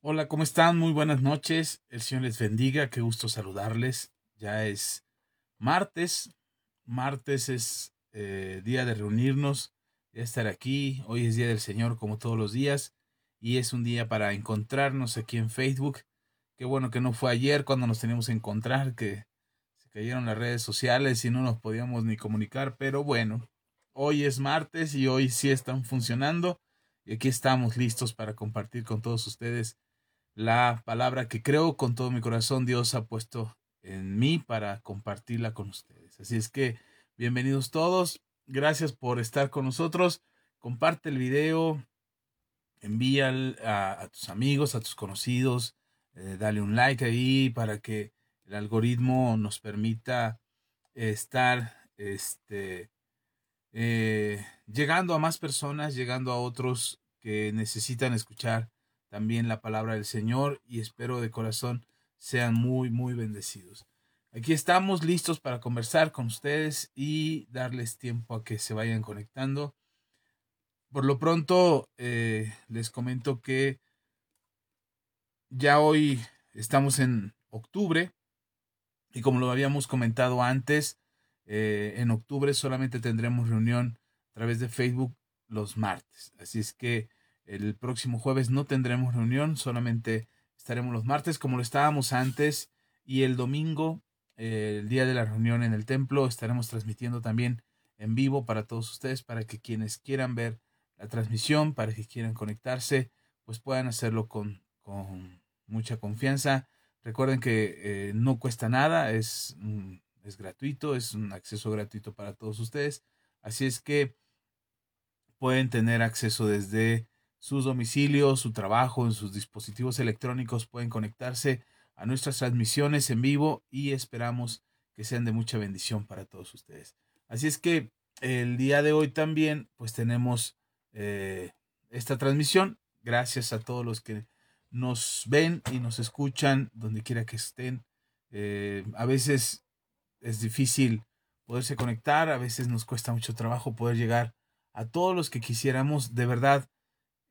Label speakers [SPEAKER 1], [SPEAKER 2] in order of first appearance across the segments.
[SPEAKER 1] Hola, ¿cómo están? Muy buenas noches. El Señor les bendiga. Qué gusto saludarles. Ya es martes. Martes es eh, día de reunirnos, de estar aquí. Hoy es día del Señor como todos los días. Y es un día para encontrarnos aquí en Facebook. Qué bueno que no fue ayer cuando nos teníamos que encontrar, que se cayeron las redes sociales y no nos podíamos ni comunicar. Pero bueno, hoy es martes y hoy sí están funcionando. Y aquí estamos listos para compartir con todos ustedes la palabra que creo con todo mi corazón Dios ha puesto en mí para compartirla con ustedes. Así es que bienvenidos todos, gracias por estar con nosotros, comparte el video, envía a, tus amigos, a tus conocidos, eh, dale un like ahí para que el algoritmo nos permita estar este, eh, llegando a más personas, llegando a otros que necesitan escuchar también la palabra del Señor y espero de corazón sean muy, muy bendecidos. Aquí estamos listos para conversar con ustedes y darles tiempo a que se vayan conectando. Por lo pronto, eh, les comento que ya hoy estamos en octubre y como lo habíamos comentado antes, eh, en octubre solamente tendremos reunión a través de Facebook los martes. Así es que el próximo jueves no tendremos reunión, solamente estaremos los martes como lo estábamos antes y el domingo, eh, el día de la reunión en el templo, estaremos transmitiendo también en vivo para todos ustedes, para que quienes quieran ver la transmisión, para que quieran conectarse, pues puedan hacerlo con, con mucha confianza. Recuerden que eh, no cuesta nada, es, es gratuito, es un acceso gratuito para todos ustedes. Así es que pueden tener acceso desde sus domicilios, su trabajo, en sus dispositivos electrónicos pueden conectarse a nuestras transmisiones en vivo y esperamos que sean de mucha bendición para todos ustedes. Así es que el día de hoy también pues tenemos eh, esta transmisión. Gracias a todos los que nos ven y nos escuchan donde quiera que estén. Eh, a veces es difícil poderse conectar, a veces nos cuesta mucho trabajo poder llegar a todos los que quisiéramos. De verdad,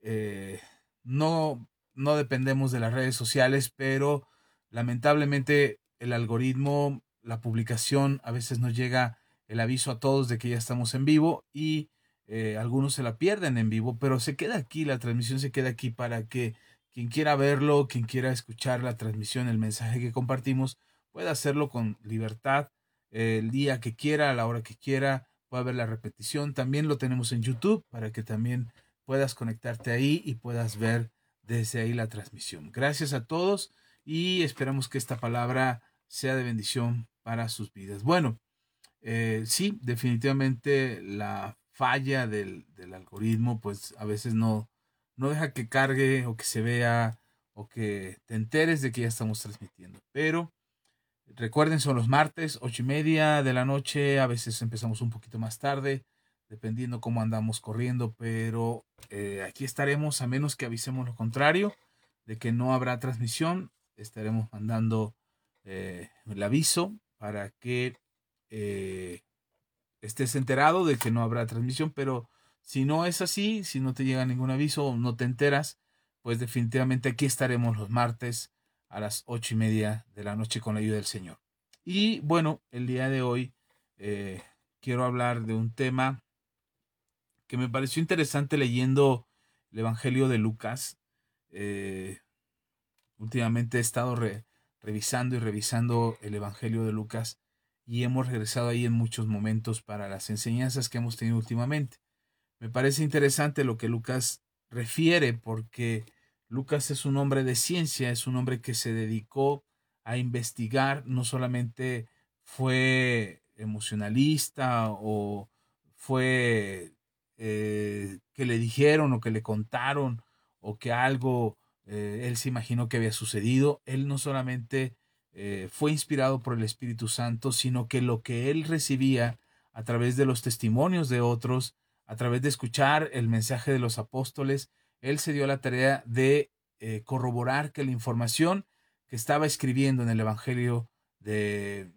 [SPEAKER 1] eh, no, no dependemos de las redes sociales, pero lamentablemente el algoritmo, la publicación, a veces nos llega el aviso a todos de que ya estamos en vivo y eh, algunos se la pierden en vivo, pero se queda aquí, la transmisión se queda aquí para que quien quiera verlo, quien quiera escuchar la transmisión, el mensaje que compartimos, pueda hacerlo con libertad el día que quiera, a la hora que quiera, pueda ver la repetición. También lo tenemos en YouTube para que también puedas conectarte ahí y puedas ver desde ahí la transmisión. Gracias a todos y esperamos que esta palabra sea de bendición para sus vidas. Bueno, eh, sí, definitivamente la falla del, del, algoritmo, pues a veces no, no deja que cargue o que se vea o que te enteres de que ya estamos transmitiendo. Pero recuerden, son los martes, ocho y media de la noche, a veces empezamos un poquito más tarde dependiendo cómo andamos corriendo, pero eh, aquí estaremos a menos que avisemos lo contrario, de que no habrá transmisión, estaremos mandando eh, el aviso para que eh, estés enterado de que no habrá transmisión, pero si no es así, si no te llega ningún aviso o no te enteras, pues definitivamente aquí estaremos los martes a las ocho y media de la noche con la ayuda del Señor. Y bueno, el día de hoy quiero hablar de un tema que me pareció interesante leyendo el Evangelio de Lucas. Eh, últimamente he estado revisando y revisando el Evangelio de Lucas y hemos regresado ahí en muchos momentos para las enseñanzas que hemos tenido últimamente. Me parece interesante lo que Lucas refiere porque Lucas es un hombre de ciencia, es un hombre que se dedicó a investigar, no solamente fue emocionalista o fue eh, que le dijeron o que le contaron o que algo eh, él se imaginó que había sucedido. Él no solamente eh, fue inspirado por el Espíritu Santo, sino que lo que él recibía a través de los testimonios de otros, a través de escuchar el mensaje de los apóstoles, él se dio la tarea de corroborar que la información que estaba escribiendo en el Evangelio de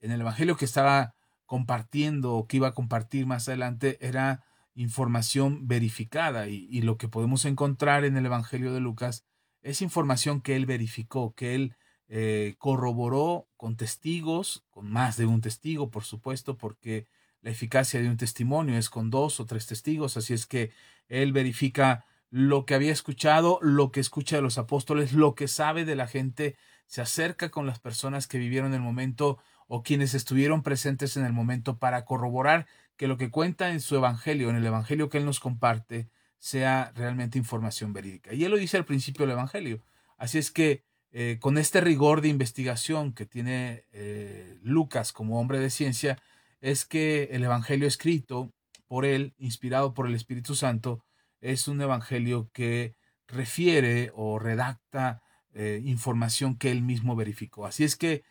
[SPEAKER 1] en el Evangelio que estaba compartiendo o que iba a compartir más adelante era información verificada y, lo que podemos encontrar en el Evangelio de Lucas es información que él verificó, que él eh, corroboró con testigos, con más de un testigo, por supuesto, porque la eficacia de un testimonio es con dos o tres testigos, así es que él verifica lo que había escuchado, lo que escucha de los apóstoles, lo que sabe de la gente, se acerca con las personas que vivieron el momento o quienes estuvieron presentes en el momento para corroborar que lo que cuenta en su evangelio, en el evangelio que él nos comparte, sea realmente información verídica. Y él lo dice al principio del evangelio. Así es que eh, con este rigor de investigación que tiene eh, Lucas como hombre de ciencia, es que el evangelio escrito por él, inspirado por el Espíritu Santo, es un evangelio que refiere o redacta eh, información que él mismo verificó. Así es que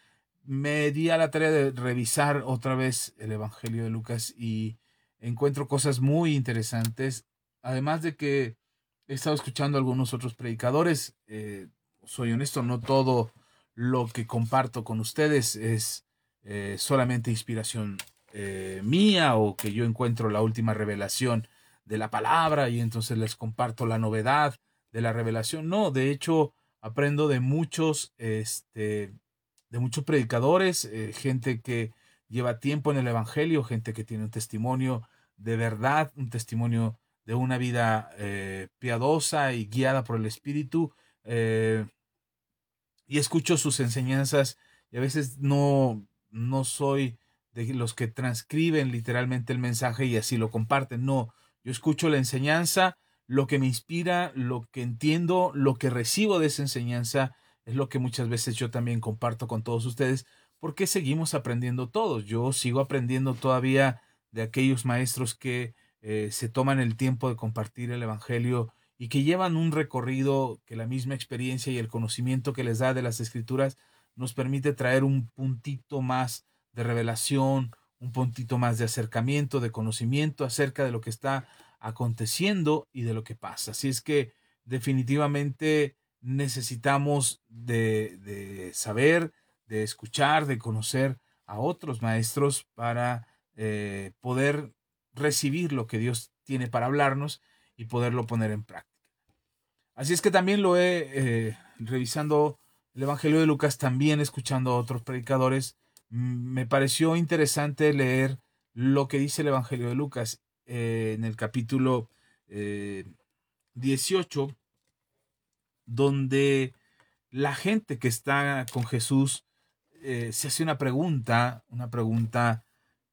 [SPEAKER 1] me di a la tarea de revisar otra vez el Evangelio de Lucas y encuentro cosas muy interesantes. Además de que he estado escuchando a algunos otros predicadores, eh, soy honesto, no todo lo que comparto con ustedes es eh, solamente inspiración mía o que yo encuentro la última revelación de la palabra y entonces les comparto la novedad de la revelación. No, de hecho, aprendo de muchos, este, de muchos predicadores, eh, gente que lleva tiempo en el Evangelio, gente que tiene un testimonio de verdad, un testimonio de una vida eh, piadosa y guiada por el Espíritu. Eh, y escucho sus enseñanzas y a veces no, no soy de los que transcriben literalmente el mensaje y así lo comparten. No, yo escucho la enseñanza, lo que me inspira, lo que entiendo, lo que recibo de esa enseñanza, es lo que muchas veces yo también comparto con todos ustedes, porque seguimos aprendiendo todos. Yo sigo aprendiendo todavía de aquellos maestros que eh, se toman el tiempo de compartir el Evangelio y que llevan un recorrido que la misma experiencia y el conocimiento que les da de las escrituras nos permite traer un puntito más de revelación, un puntito más de acercamiento, de conocimiento acerca de lo que está aconteciendo y de lo que pasa. Así es que definitivamente necesitamos de, saber, de escuchar, de conocer a otros maestros para eh, poder recibir lo que Dios tiene para hablarnos y poderlo poner en práctica. Así es que también lo he, eh, revisando el Evangelio de Lucas, también escuchando a otros predicadores, me pareció interesante leer lo que dice el Evangelio de Lucas eh, en el capítulo 18, eh, donde la gente que está con Jesús eh, se hace una pregunta, una pregunta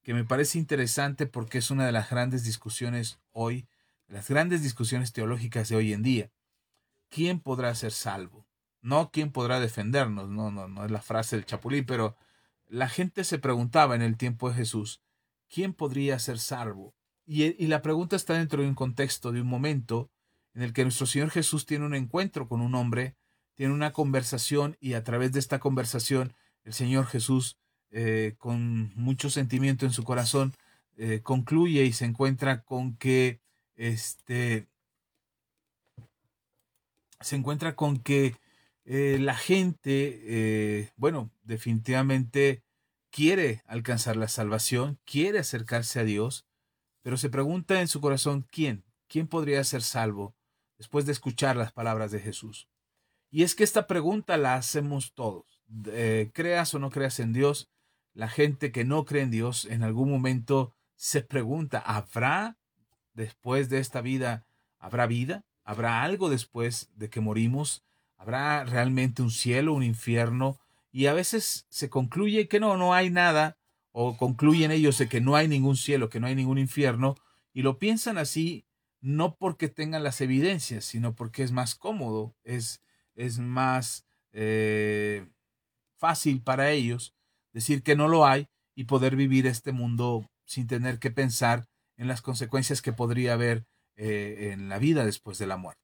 [SPEAKER 1] que me parece interesante porque es una de las grandes discusiones hoy, las grandes discusiones teológicas de hoy en día. ¿Quién podrá ser salvo? No quién podrá defendernos, no, no, no es la frase del chapulín, pero la gente se preguntaba en el tiempo de Jesús, ¿quién podría ser salvo? Y, la pregunta está dentro de un contexto, de un momento en el que nuestro Señor Jesús tiene un encuentro con un hombre, tiene una conversación y a través de esta conversación el Señor Jesús, eh, con mucho sentimiento en su corazón, eh, concluye y se encuentra con que este se encuentra con que eh, la gente, bueno, definitivamente quiere alcanzar la salvación, quiere acercarse a Dios, pero se pregunta en su corazón, ¿quién? ¿Quién podría ser salvo después de escuchar las palabras de Jesús? Y es que esta pregunta la hacemos todos. Eh, creas o no creas en Dios, la gente que no cree en Dios en algún momento se pregunta, ¿habrá después de esta vida, habrá vida? ¿Habrá algo después de que morimos? ¿Habrá realmente un cielo, un infierno? Y a veces se concluye que no, no hay nada, o concluyen ellos de que no hay ningún cielo, que no hay ningún infierno, y lo piensan así no porque tengan las evidencias, sino porque es más cómodo, es, es más eh, fácil para ellos decir que no lo hay y poder vivir este mundo sin tener que pensar en las consecuencias que podría haber eh, en la vida después de la muerte.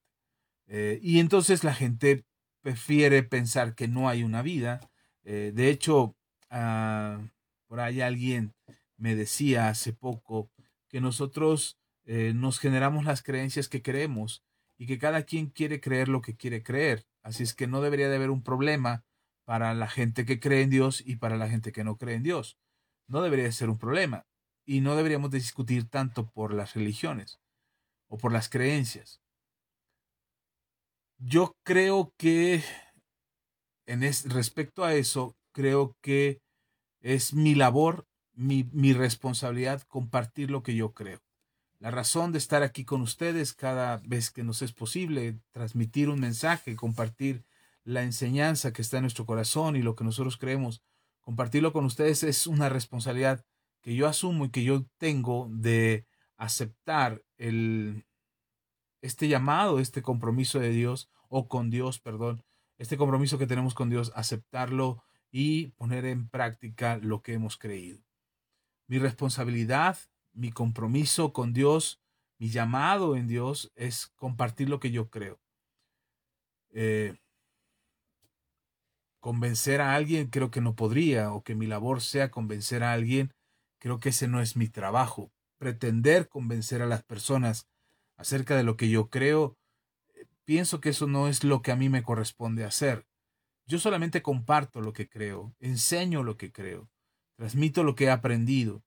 [SPEAKER 1] Eh, y entonces la gente prefiere pensar que no hay una vida. De hecho, ah, por ahí alguien me decía hace poco que nosotros eh, nos generamos las creencias que creemos y que cada quien quiere creer lo que quiere creer. Así es que no debería de haber un problema para la gente que cree en Dios y para la gente que no cree en Dios. No debería ser un problema. Y no deberíamos discutir tanto por las religiones o por las creencias. yo creo que en respecto a eso, creo que es mi labor, mi, mi responsabilidad compartir lo que yo creo. La razón de estar aquí con ustedes cada vez que nos es posible, transmitir un mensaje, compartir la enseñanza que está en nuestro corazón y lo que nosotros creemos, compartirlo con ustedes es una responsabilidad que yo asumo y que yo tengo de aceptar el, este llamado, este compromiso de Dios, o con Dios, perdón, este compromiso que tenemos con Dios, aceptarlo y poner en práctica lo que hemos creído. Mi responsabilidad, mi compromiso con Dios, mi llamado en Dios es compartir lo que yo creo. Eh, convencer a alguien creo que no podría, o que mi labor sea convencer a alguien, creo que ese no es mi trabajo. Pretender convencer a las personas acerca de lo que yo creo, eh, pienso que eso no es lo que a mí me corresponde hacer. Yo solamente comparto lo que creo, enseño lo que creo, transmito lo que he aprendido.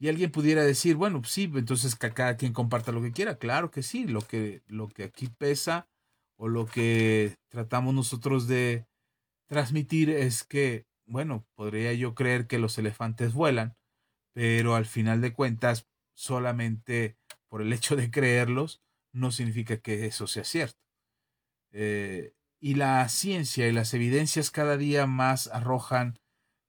[SPEAKER 1] Y alguien pudiera decir, bueno, sí, entonces que cada quien comparta lo que quiera. Claro que sí, lo que, lo que aquí pesa o lo que tratamos nosotros de transmitir es que, bueno, podría yo creer que los elefantes vuelan, pero al final de cuentas solamente por el hecho de creerlos, no significa que eso sea cierto. Eh, y la ciencia y las evidencias cada día más arrojan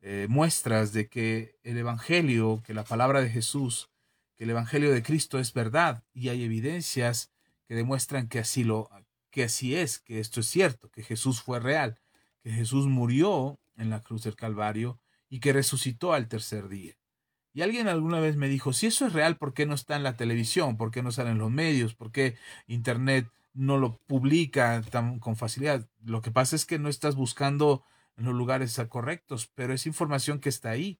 [SPEAKER 1] eh, muestras de que el Evangelio, que la palabra de Jesús, que el Evangelio de Cristo es verdad, y hay evidencias que demuestran que así lo, que así es, que esto es cierto, que Jesús fue real, que Jesús murió en la cruz del Calvario y que resucitó al tercer día. Y alguien alguna vez me dijo, si eso es real, ¿por qué no está en la televisión? ¿Por qué no sale en los medios? ¿Por qué Internet no lo publica tan con facilidad? Lo que pasa es que no estás buscando en los lugares correctos, pero es información que está ahí.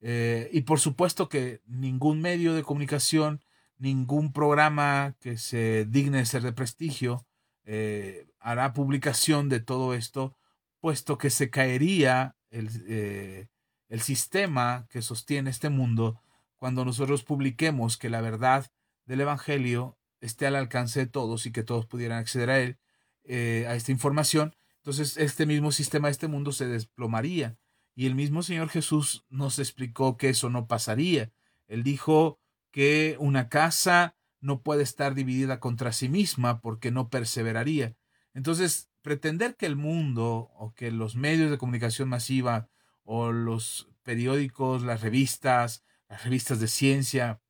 [SPEAKER 1] Eh, y por supuesto que ningún medio de comunicación, ningún programa que se digne de ser de prestigio, eh, hará publicación de todo esto, puesto que se caería el, eh, el sistema que sostiene este mundo cuando nosotros publiquemos que la verdad del Evangelio esté al alcance de todos y que todos pudieran acceder a él, a esta información, entonces este mismo sistema este mundo se desplomaría. Y el mismo Señor Jesús nos explicó que eso no pasaría. Él dijo que una casa no puede estar dividida contra sí misma porque no perseveraría. Entonces, pretender que el mundo o que los medios de comunicación masiva o los periódicos, las revistas, las revistas de ciencia,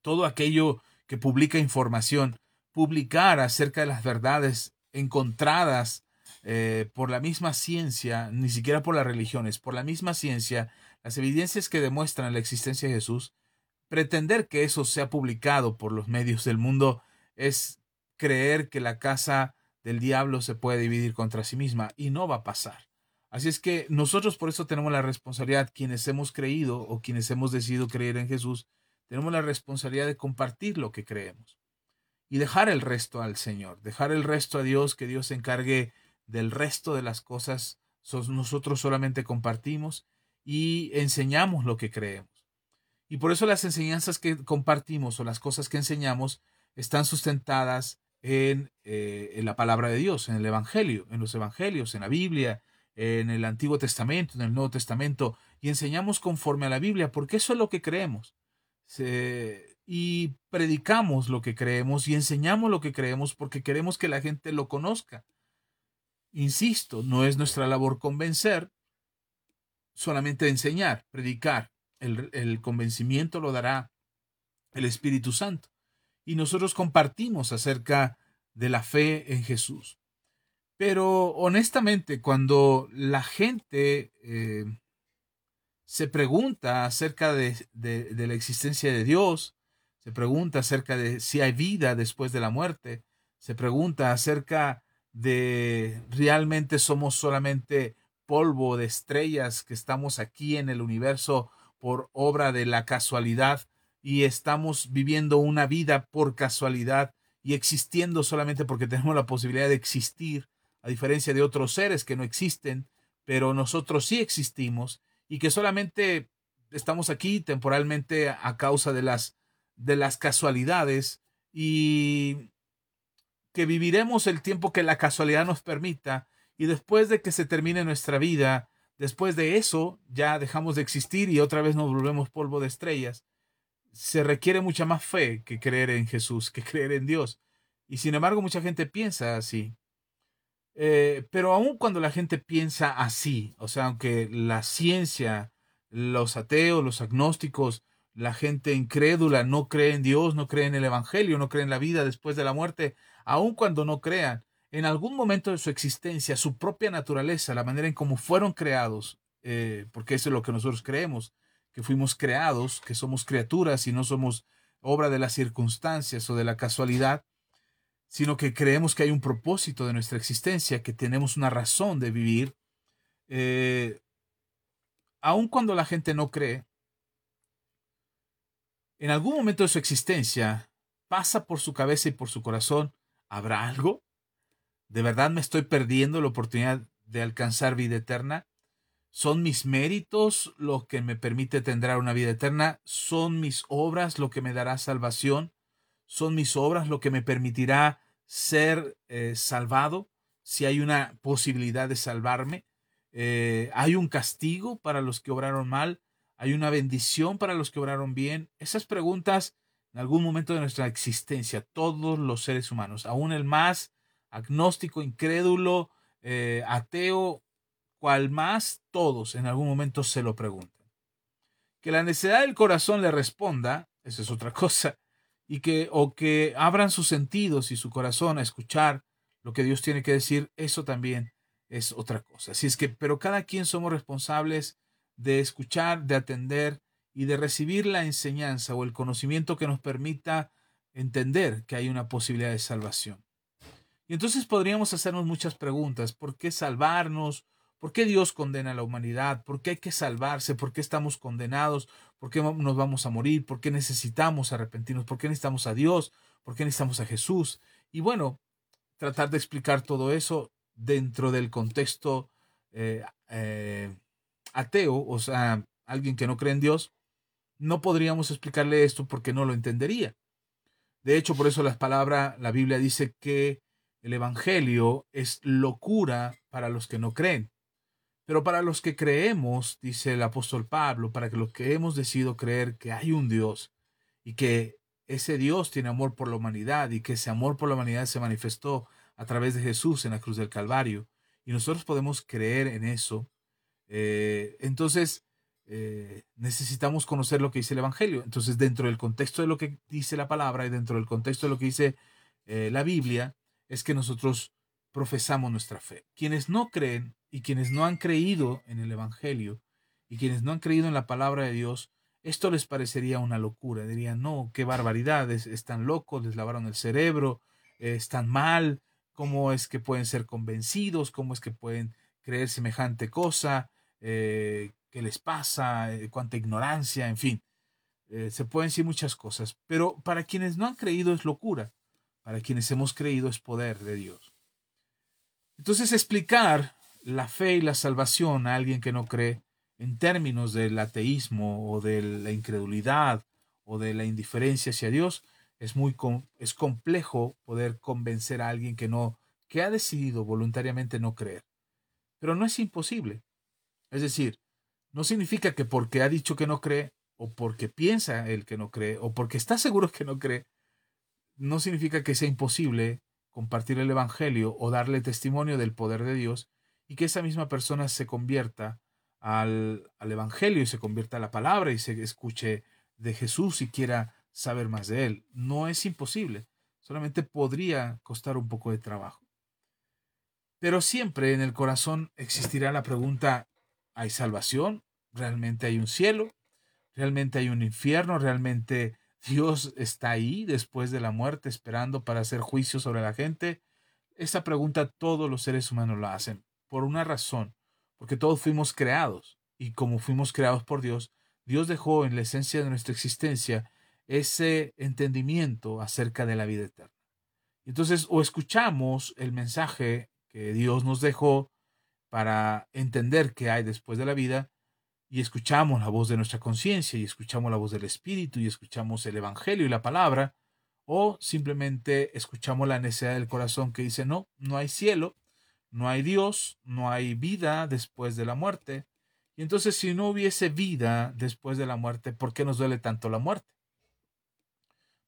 [SPEAKER 1] todo aquello que publica información, publicar acerca de las verdades encontradas eh, por la misma ciencia, ni siquiera por las religiones, por la misma ciencia, las evidencias que demuestran la existencia de Jesús, pretender que eso sea publicado por los medios del mundo es creer que la casa del diablo se puede dividir contra sí misma y no va a pasar. Así es que nosotros por eso tenemos la responsabilidad, quienes hemos creído o quienes hemos decidido creer en Jesús, tenemos la responsabilidad de compartir lo que creemos y dejar el resto al Señor, dejar el resto a Dios, que Dios se encargue del resto de las cosas. Nosotros solamente compartimos y enseñamos lo que creemos. Y por eso las enseñanzas que compartimos o las cosas que enseñamos están sustentadas en, eh, en la palabra de Dios, en el Evangelio, en los Evangelios, en la Biblia, en el Antiguo Testamento, en el Nuevo Testamento, y enseñamos conforme a la Biblia, porque eso es lo que creemos. y predicamos lo que creemos y enseñamos lo que creemos porque queremos que la gente lo conozca. Insisto, no es nuestra labor convencer, solamente enseñar, predicar. El, el convencimiento lo dará el Espíritu Santo. Y nosotros compartimos acerca de la fe en Jesús. Pero honestamente, cuando la gente eh, se pregunta acerca de, de, la existencia de Dios, se pregunta acerca de si hay vida después de la muerte, se pregunta acerca de realmente somos solamente polvo de estrellas que estamos aquí en el universo por obra de la casualidad y estamos viviendo una vida por casualidad y existiendo solamente porque tenemos la posibilidad de existir a diferencia de otros seres que no existen, pero nosotros sí existimos y que solamente estamos aquí temporalmente a causa de las, de las casualidades y que viviremos el tiempo que la casualidad nos permita y después de que se termine nuestra vida, después de eso ya dejamos de existir y otra vez nos volvemos polvo de estrellas. Se requiere mucha más fe que creer en Jesús, que creer en Dios. Y sin embargo mucha gente piensa así. Eh, pero aun cuando la gente piensa así, o sea, aunque la ciencia, los ateos, los agnósticos, la gente incrédula no cree en Dios, no cree en el Evangelio, no cree en la vida después de la muerte, aun cuando no crean, en algún momento de su existencia, su propia naturaleza, la manera en cómo fueron creados, eh, porque eso es lo que nosotros creemos, que fuimos creados, que somos criaturas y no somos obra de las circunstancias o de la casualidad, sino que creemos que hay un propósito de nuestra existencia, que tenemos una razón de vivir, eh, aun cuando la gente no cree, en algún momento de su existencia pasa por su cabeza y por su corazón, ¿habrá algo? ¿De verdad me estoy perdiendo la oportunidad de alcanzar vida eterna? ¿Son mis méritos lo que me permite tener una vida eterna? ¿Son mis obras lo que me dará salvación? ¿Son mis obras lo que me permitirá ser eh, salvado, si hay una posibilidad de salvarme. Eh, hay un castigo para los que obraron mal, hay una bendición para los que obraron bien. Esas preguntas en algún momento de nuestra existencia, todos los seres humanos, aún el más agnóstico, incrédulo, eh, ateo, cual más, todos en algún momento se lo preguntan. Que la necesidad del corazón le responda, esa es otra cosa, y que o que abran sus sentidos y su corazón a escuchar lo que Dios tiene que decir, eso también es otra cosa. Así es que, pero cada quien somos responsables de escuchar, de atender y de recibir la enseñanza o el conocimiento que nos permita entender que hay una posibilidad de salvación. Y entonces podríamos hacernos muchas preguntas. ¿Por qué salvarnos? ¿Por qué Dios condena a la humanidad? ¿Por qué hay que salvarse? ¿Por qué estamos condenados? ¿Por qué nos vamos a morir? ¿Por qué necesitamos arrepentirnos? ¿Por qué necesitamos a Dios? ¿Por qué necesitamos a Jesús? Y bueno, tratar de explicar todo eso dentro del contexto eh, eh, ateo, o sea, alguien que no cree en Dios, no podríamos explicarle esto porque no lo entendería. De hecho, por eso la palabra, la Biblia dice que el Evangelio es locura para los que no creen. Pero para los que creemos, dice el apóstol Pablo, para que los que hemos decidido creer que hay un Dios y que ese Dios tiene amor por la humanidad y que ese amor por la humanidad se manifestó a través de Jesús en la cruz del Calvario y nosotros podemos creer en eso, eh, entonces eh, necesitamos conocer lo que dice el Evangelio. Entonces dentro del contexto de lo que dice la palabra y dentro del contexto de lo que dice eh, la Biblia, es que nosotros profesamos nuestra fe. Quienes no creen y quienes no han creído en el Evangelio y quienes no han creído en la palabra de Dios, esto les parecería una locura. Dirían, no, qué barbaridad, están locos, les lavaron el cerebro, eh, están mal, cómo es que pueden ser convencidos, cómo es que pueden creer semejante cosa, eh, qué les pasa, eh, cuánta ignorancia, en fin. se pueden decir muchas cosas, pero para quienes no han creído es locura, para quienes hemos creído es poder de Dios. Entonces explicar la fe y la salvación a alguien que no cree en términos del ateísmo o de la incredulidad o de la indiferencia hacia Dios, es muy es complejo poder convencer a alguien que no que ha decidido voluntariamente no creer. Pero no es imposible. Es decir, no significa que porque ha dicho que no cree o porque piensa el que no cree o porque está seguro que no cree, no significa que sea imposible compartir el evangelio o darle testimonio del poder de Dios y que esa misma persona se convierta al, al, Evangelio y se convierta a la palabra y se escuche de Jesús y quiera saber más de él. No es imposible, solamente podría costar un poco de trabajo. Pero siempre en el corazón existirá la pregunta, ¿hay salvación? ¿Realmente hay un cielo? ¿Realmente hay un infierno? ¿Realmente Dios está ahí después de la muerte esperando para hacer juicio sobre la gente? Esa pregunta todos los seres humanos la hacen por una razón, porque todos fuimos creados y como fuimos creados por Dios, Dios dejó en la esencia de nuestra existencia ese entendimiento acerca de la vida eterna. Entonces, o escuchamos el mensaje que Dios nos dejó para entender qué hay después de la vida, y escuchamos la voz de nuestra conciencia, y escuchamos la voz del Espíritu, y escuchamos el Evangelio y la palabra, o simplemente escuchamos la necesidad del corazón que dice, no, no hay cielo, no hay Dios, no hay vida después de la muerte. Y entonces si no hubiese vida después de la muerte, ¿por qué nos duele tanto la muerte?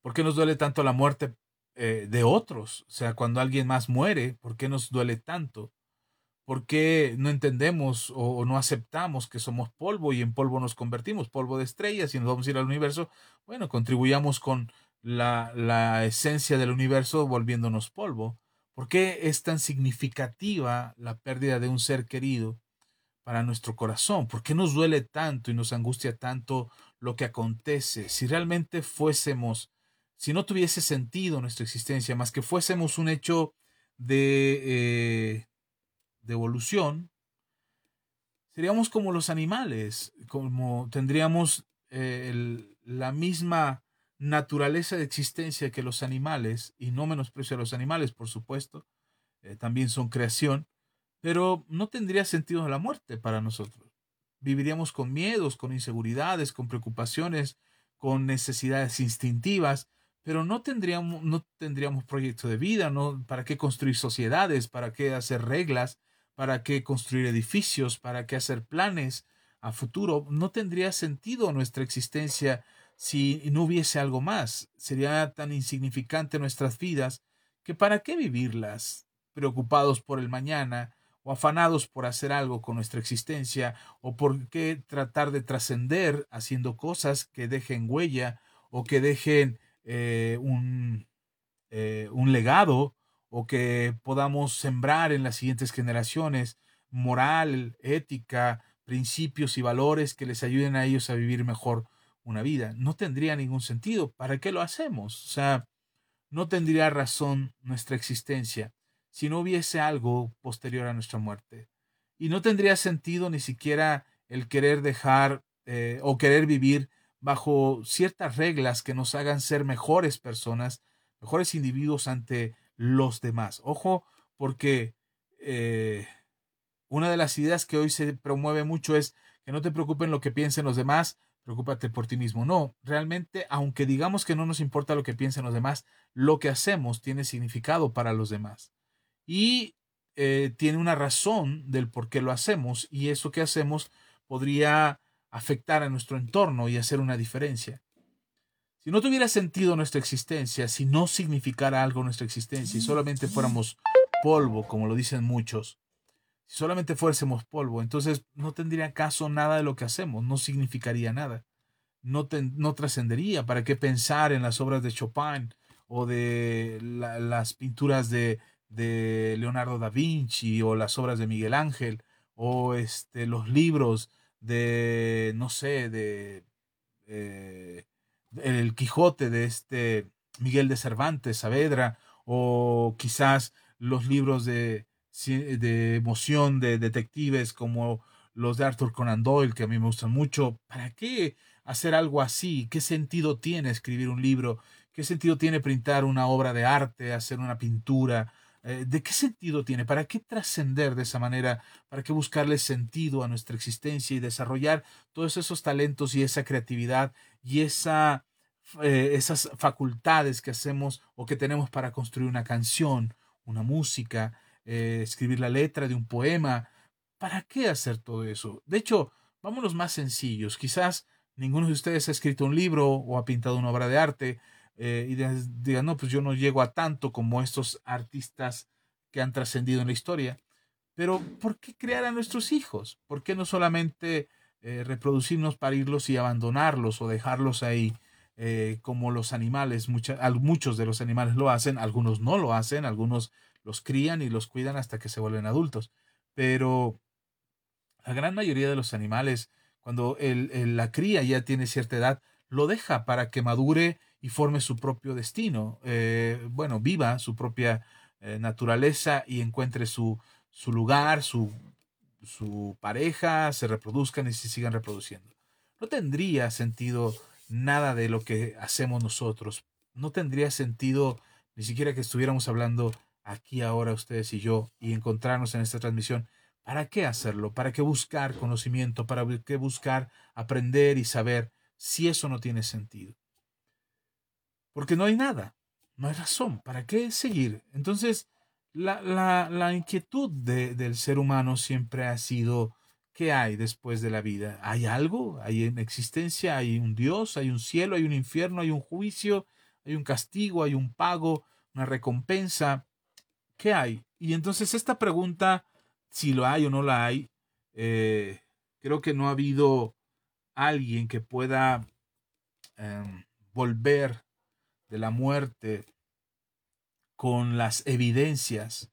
[SPEAKER 1] ¿Por qué nos duele tanto la muerte eh, de otros? O sea, cuando alguien más muere, ¿por qué nos duele tanto? ¿Por qué no entendemos o, no aceptamos que somos polvo y en polvo nos convertimos, polvo de estrellas y nos vamos a ir al universo? Bueno, contribuyamos con la, la esencia del universo volviéndonos polvo. ¿Por qué es tan significativa la pérdida de un ser querido para nuestro corazón? ¿Por qué nos duele tanto y nos angustia tanto lo que acontece? Si realmente fuésemos, si no tuviese sentido nuestra existencia, más que fuésemos un hecho de, eh, de evolución, seríamos como los animales, como tendríamos eh, la misma naturaleza de existencia que los animales, y no menosprecio a los animales, por supuesto, eh, también son creación, pero no tendría sentido la muerte para nosotros. Viviríamos con miedos, con inseguridades, con preocupaciones, con necesidades instintivas, pero no tendríamos, no tendríamos proyecto de vida, ¿no? ¿Para qué construir sociedades? ¿Para qué hacer reglas? ¿Para qué construir edificios? ¿Para qué hacer planes a futuro? No tendría sentido nuestra existencia si no hubiese algo más. Sería tan insignificante nuestras vidas que para qué vivirlas, preocupados por el mañana o afanados por hacer algo con nuestra existencia o por qué tratar de trascender haciendo cosas que dejen huella o que dejen eh, un, eh, un legado o que podamos sembrar en las siguientes generaciones moral, ética, principios y valores que les ayuden a ellos a vivir mejor una vida. No tendría ningún sentido. ¿Para qué lo hacemos? O sea, no tendría razón nuestra existencia si no hubiese algo posterior a nuestra muerte. Y no tendría sentido ni siquiera el querer dejar eh, o querer vivir bajo ciertas reglas que nos hagan ser mejores personas, mejores individuos ante los demás. Ojo, porque eh, una de las ideas que hoy se promueve mucho es que no te preocupen lo que piensen los demás, preocúpate por ti mismo. No, realmente, aunque digamos que no nos importa lo que piensen los demás, lo que hacemos tiene significado para los demás. Y eh, tiene una razón del por qué lo hacemos y eso que hacemos podría afectar a nuestro entorno y hacer una diferencia. Si no tuviera sentido nuestra existencia, si no significara algo nuestra existencia y solamente fuéramos polvo, como lo dicen muchos, si solamente fuésemos polvo, entonces no tendría caso nada de lo que hacemos, no significaría nada, no, no trascendería. ¿Para qué pensar en las obras de Chopin o de las pinturas de, Leonardo da Vinci o las obras de Miguel Ángel o este, los libros de, no sé, de... Eh, el Quijote de este Miguel de Cervantes Saavedra o quizás los libros de, de emoción de detectives como los de Arthur Conan Doyle que a mí me gustan mucho. ¿Para qué hacer algo así? ¿Qué sentido tiene escribir un libro? ¿Qué sentido tiene printar una obra de arte, hacer una pintura? Eh, ¿De qué sentido tiene? ¿Para qué trascender de esa manera? ¿Para qué buscarle sentido a nuestra existencia y desarrollar todos esos talentos y esa creatividad y esa, eh, esas facultades que hacemos o que tenemos para construir una canción, una música, eh, escribir la letra de un poema? ¿Para qué hacer todo eso? De hecho, vámonos más sencillos. Quizás ninguno de ustedes ha escrito un libro o ha pintado una obra de arte, eh, y digan, no, pues yo no llego a tanto como estos artistas que han trascendido en la historia. Pero, ¿por qué crear a nuestros hijos? ¿Por qué no solamente eh, reproducirnos, parirlos y abandonarlos o dejarlos ahí eh, como los animales? muchos de los animales lo hacen, algunos no lo hacen, algunos los crían y los cuidan hasta que se vuelven adultos. Pero la gran mayoría de los animales, cuando el, la cría ya tiene cierta edad, lo deja para que madure y forme su propio destino, eh, bueno, viva su propia eh, naturaleza y encuentre su, su lugar, su, su pareja, se reproduzcan y se sigan reproduciendo. No tendría sentido nada de lo que hacemos nosotros. No tendría sentido ni siquiera que estuviéramos hablando aquí ahora ustedes y yo y encontrarnos en esta transmisión. ¿Para qué hacerlo? ¿Para qué buscar conocimiento? ¿Para qué buscar aprender y saber si eso no tiene sentido? Porque no hay nada. no hay razón. ¿Para qué seguir? Entonces, la, la, la inquietud de, del ser humano siempre ha sido, ¿qué hay después de la vida? ¿Hay algo? ¿Hay en existencia? ¿Hay un Dios? ¿Hay un cielo? ¿Hay un infierno? ¿Hay un juicio? ¿Hay un castigo? ¿Hay un pago? ¿Una recompensa? ¿Qué hay? Y entonces esta pregunta, si lo hay o no la hay, eh, creo que no ha habido alguien que pueda em, volver de la muerte con las evidencias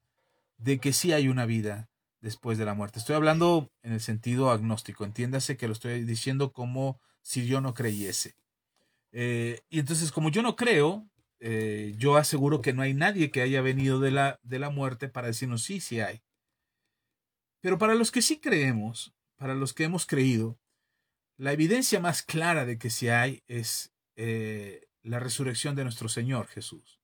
[SPEAKER 1] de que sí hay una vida después de la muerte. Estoy hablando en el sentido agnóstico, entiéndase que lo estoy diciendo como si yo no creyese. Eh, y entonces, como yo no creo, eh, yo aseguro que no hay nadie que haya venido de la, de la muerte para decirnos sí, sí hay. Pero para los que sí creemos, para los que hemos creído, la evidencia más clara de que sí hay es eh, la resurrección de nuestro Señor Jesús.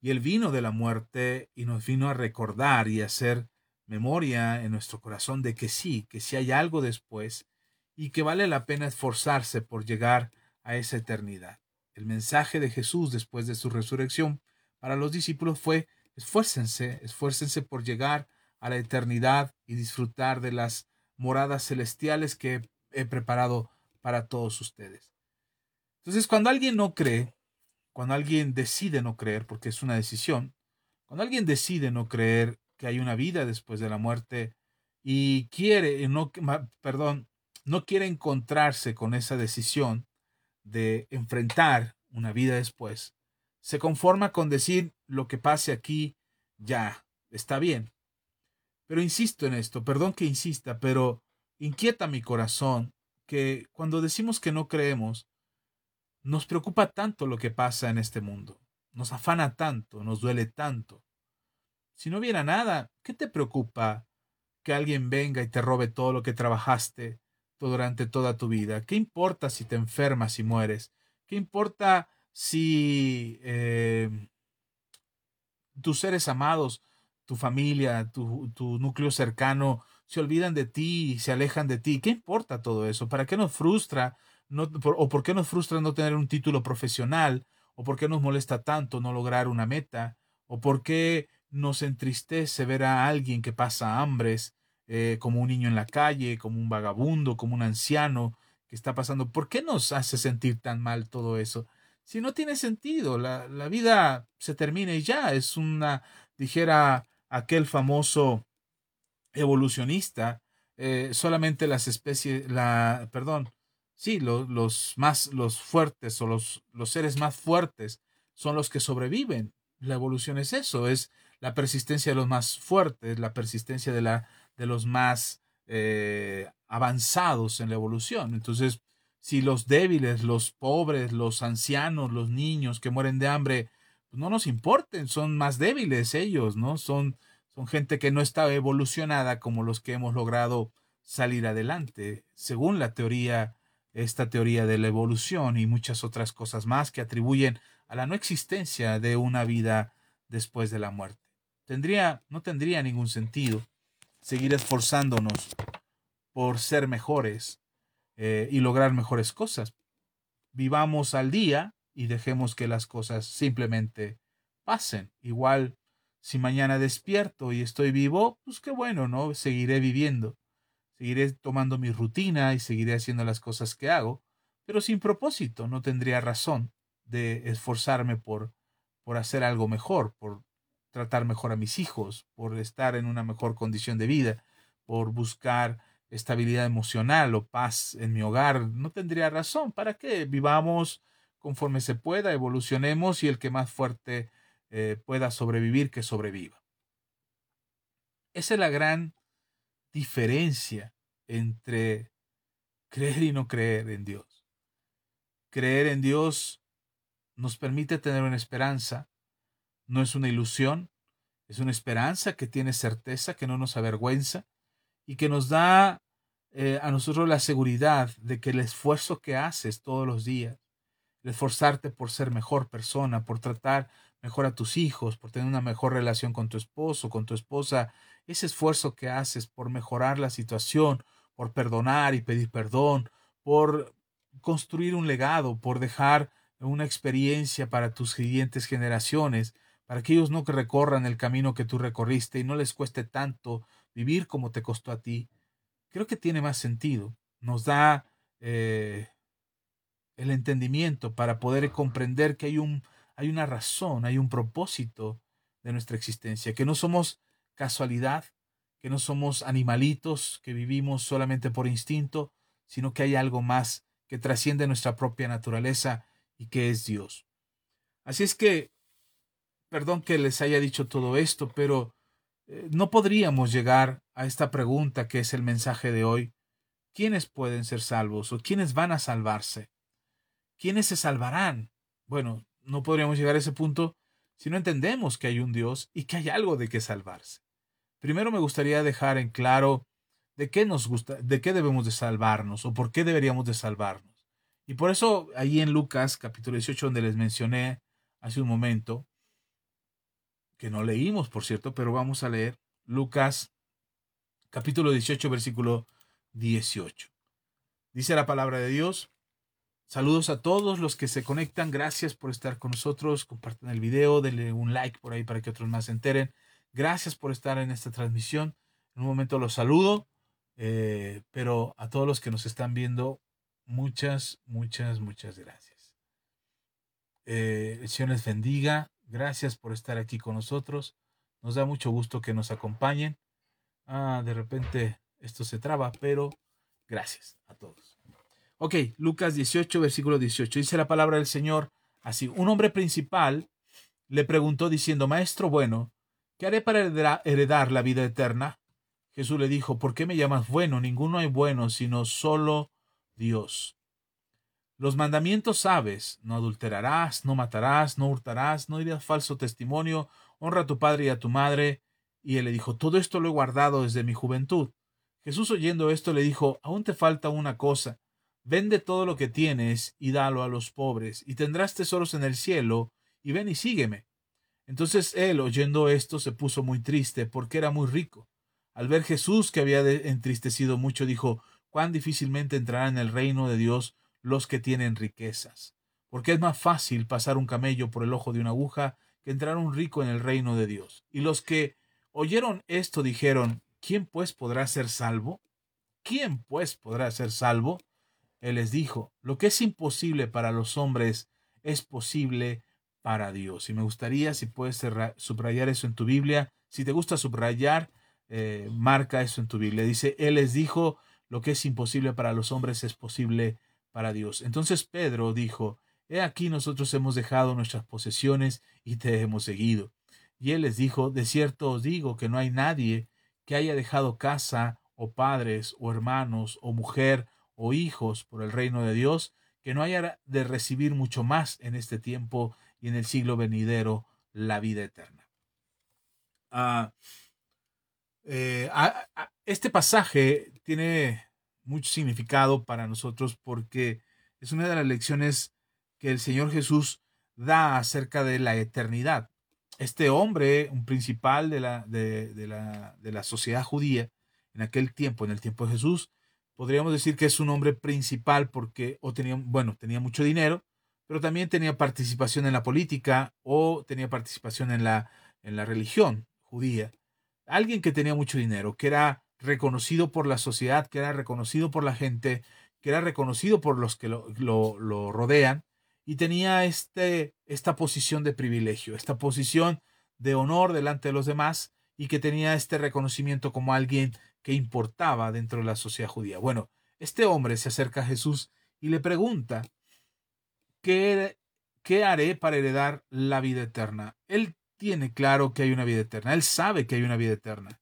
[SPEAKER 1] Y Él vino de la muerte y nos vino a recordar y a hacer memoria en nuestro corazón de que sí, que sí hay algo después y que vale la pena esforzarse por llegar a esa eternidad. El mensaje de Jesús después de su resurrección para los discípulos fue esfuércense, esfuércense por llegar a la eternidad y disfrutar de las moradas celestiales que he preparado para todos ustedes. Entonces, cuando alguien no cree, cuando alguien decide no creer, porque es una decisión, cuando alguien decide no creer que hay una vida después de la muerte y quiere, no, perdón, no quiere encontrarse con esa decisión de enfrentar una vida después, se conforma con decir lo que pase aquí ya está bien. Pero insisto en esto, perdón que insista, pero inquieta mi corazón que cuando decimos que no creemos, nos preocupa tanto lo que pasa en este mundo, nos afana tanto, nos duele tanto. Si no hubiera nada, ¿qué te preocupa que alguien venga y te robe todo lo que trabajaste durante toda tu vida? ¿Qué importa si te enfermas y mueres? ¿Qué importa si eh, tus seres amados, tu familia, tu, tu núcleo cercano, se olvidan de ti y se alejan de ti? ¿Qué importa todo eso? ¿Para qué nos frustra o por qué nos frustra no tener un título profesional, o por qué nos molesta tanto no lograr una meta, o por qué nos entristece ver a alguien que pasa hambres, eh, como un niño en la calle, como un vagabundo, como un anciano que está pasando. ¿Por qué nos hace sentir tan mal todo eso? Si no tiene sentido, la, la vida se termina y ya, es una, dijera aquel famoso evolucionista, eh, solamente las especies, la, perdón, Sí, los más, los fuertes o los, los seres más fuertes son los que sobreviven. La evolución es eso, es la persistencia de los más fuertes, la persistencia de, la, de los más eh, avanzados en la evolución. Entonces, si los débiles, los pobres, los ancianos, los niños que mueren de hambre, pues no nos importen, son más débiles ellos, ¿no? Son, son gente que no está evolucionada como los que hemos logrado salir adelante, según la teoría esta teoría de la evolución y muchas otras cosas más que atribuyen a la no existencia de una vida después de la muerte. Tendría, no tendría ningún sentido seguir esforzándonos por ser mejores eh, y lograr mejores cosas. Vivamos al día y dejemos que las cosas simplemente pasen. Igual, si mañana despierto y estoy vivo, pues qué bueno, ¿no? Seguiré viviendo seguiré tomando mi rutina y seguiré haciendo las cosas que hago, pero sin propósito, no tendría razón de esforzarme por, por hacer algo mejor, por tratar mejor a mis hijos, por estar en una mejor condición de vida, por buscar estabilidad emocional o paz en mi hogar. No tendría razón. ¿Para qué? Vivamos conforme se pueda, evolucionemos y el que más fuerte eh, pueda sobrevivir, que sobreviva. Esa es la gran diferencia entre creer y no creer en Dios. Creer en Dios nos permite tener una esperanza, no es una ilusión, es una esperanza que tiene certeza, que no nos avergüenza y que nos da eh, a nosotros la seguridad de que el esfuerzo que haces todos los días, el esforzarte por ser mejor persona, por tratar mejor a tus hijos, por tener una mejor relación con tu esposo, con tu esposa, ese esfuerzo que haces por mejorar la situación, por perdonar y pedir perdón, por construir un legado, por dejar una experiencia para tus siguientes generaciones, para que ellos no recorran el camino que tú recorriste y no les cueste tanto vivir como te costó a ti, creo que tiene más sentido. Nos da eh, el entendimiento para poder comprender que hay, un, hay una razón, hay un propósito de nuestra existencia, que no somos casualidad, que no somos animalitos que vivimos solamente por instinto, sino que hay algo más que trasciende nuestra propia naturaleza y que es Dios. Así es que, perdón que les haya dicho todo esto, pero eh, no podríamos llegar a esta pregunta que es el mensaje de hoy. ¿Quiénes pueden ser salvos o quiénes van a salvarse? ¿quiénes se salvarán? Bueno, no podríamos llegar a ese punto si no entendemos que hay un Dios y que hay algo de qué salvarse. Primero me gustaría dejar en claro de qué nos gusta, de qué debemos de salvarnos o por qué deberíamos de salvarnos. Y por eso ahí en Lucas capítulo 18 donde les mencioné hace un momento que no leímos, por cierto, pero vamos a leer Lucas capítulo 18 versículo 18. Dice la palabra de Dios, Saludos a todos los que se conectan. Gracias por estar con nosotros. Compartan el video, denle un like por ahí para que otros más se enteren. Gracias por estar en esta transmisión. En un momento los saludo, eh, pero a todos los que nos están viendo, muchas, muchas, muchas gracias. Eh, les bendiga. Gracias por estar aquí con nosotros. Nos da mucho gusto que nos acompañen. Ah, de repente esto se traba, pero gracias a todos. Ok, Lucas 18, versículo 18. Dice la palabra del Señor así. Un hombre principal le preguntó diciendo, Maestro bueno, ¿qué haré para heredar la vida eterna? Jesús le dijo, ¿por qué me llamas bueno? Ninguno hay bueno, sino solo Dios. Los mandamientos sabes, no adulterarás, no matarás, no hurtarás, no dirás falso testimonio, honra a tu padre y a tu madre. Y él le dijo, todo esto lo he guardado desde mi juventud. Jesús oyendo esto le dijo, aún te falta una cosa. Vende todo lo que tienes y dalo a los pobres, y tendrás tesoros en el cielo, y ven y sígueme. Entonces él, oyendo esto, se puso muy triste, porque era muy rico. Al ver Jesús que había entristecido mucho, dijo, cuán difícilmente entrarán en el reino de Dios los que tienen riquezas. Porque es más fácil pasar un camello por el ojo de una aguja que entrar un rico en el reino de Dios. Y los que oyeron esto dijeron, ¿quién pues podrá ser salvo? ¿Quién pues podrá ser salvo? Él les dijo, lo que es imposible para los hombres es posible para Dios. Y me gustaría, si puedes subrayar eso en tu Biblia, si te gusta subrayar, eh, marca eso en tu Biblia. Dice, Él les dijo, lo que es imposible para los hombres es posible para Dios. Entonces Pedro dijo, He aquí nosotros hemos dejado nuestras posesiones y te hemos seguido. Y él les dijo, De cierto os digo que no hay nadie que haya dejado casa, o padres, o hermanos, o mujer, o hijos por el reino de Dios, que no haya de recibir mucho más en este tiempo y en el siglo venidero la vida eterna. Ah, eh, este pasaje tiene mucho significado para nosotros porque es una de las lecciones que el Señor Jesús da acerca de la eternidad. Este hombre, un principal de la, de, la, de la sociedad judía en aquel tiempo, en el tiempo de Jesús, podríamos decir que es un hombre principal porque o tenía, bueno, tenía mucho dinero, pero también tenía participación en la política o tenía participación en la, en la religión judía. Alguien que tenía mucho dinero, que era reconocido por la sociedad, que era reconocido por la gente, que era reconocido por los que lo, lo, rodean y tenía este, esta posición de privilegio, esta posición de honor delante de los demás y que tenía este reconocimiento como alguien que importaba dentro de la sociedad judía. Bueno, este hombre se acerca a Jesús y le pregunta, ¿qué, qué haré para heredar la vida eterna? Él tiene claro que hay una vida eterna, él sabe que hay una vida eterna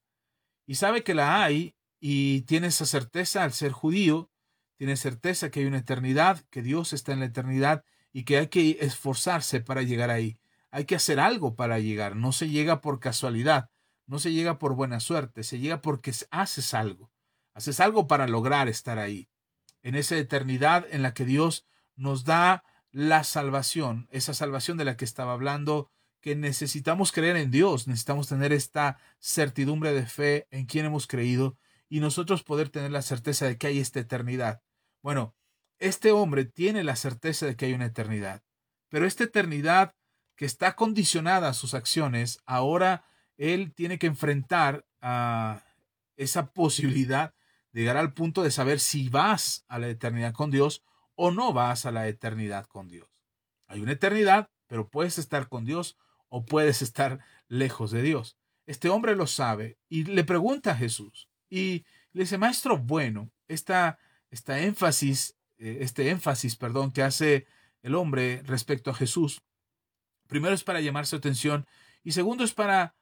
[SPEAKER 1] y sabe que la hay y tiene esa certeza al ser judío, tiene certeza que hay una eternidad, que Dios está en la eternidad y que hay que esforzarse para llegar ahí. Hay que hacer algo para llegar, no se llega por casualidad, no se llega por buena suerte, se llega porque haces algo. Haces algo para lograr estar ahí. En esa eternidad en la que Dios nos da la salvación, esa salvación de la que estaba hablando, que necesitamos creer en Dios, necesitamos tener esta certidumbre de fe en quien hemos creído y nosotros poder tener la certeza de que hay esta eternidad. Bueno, este hombre tiene la certeza de que hay una eternidad. pero esta eternidad que está condicionada a sus acciones, ahora él tiene que enfrentar a esa posibilidad de llegar al punto de saber si vas a la eternidad con Dios o no vas a la eternidad con Dios. Hay una eternidad, pero puedes estar con Dios o puedes estar lejos de Dios. Este hombre lo sabe y le pregunta a Jesús y le dice, maestro, bueno, esta, esta énfasis, eh, este énfasis, perdón, que hace el hombre respecto a Jesús, primero es para llamar su atención y segundo es para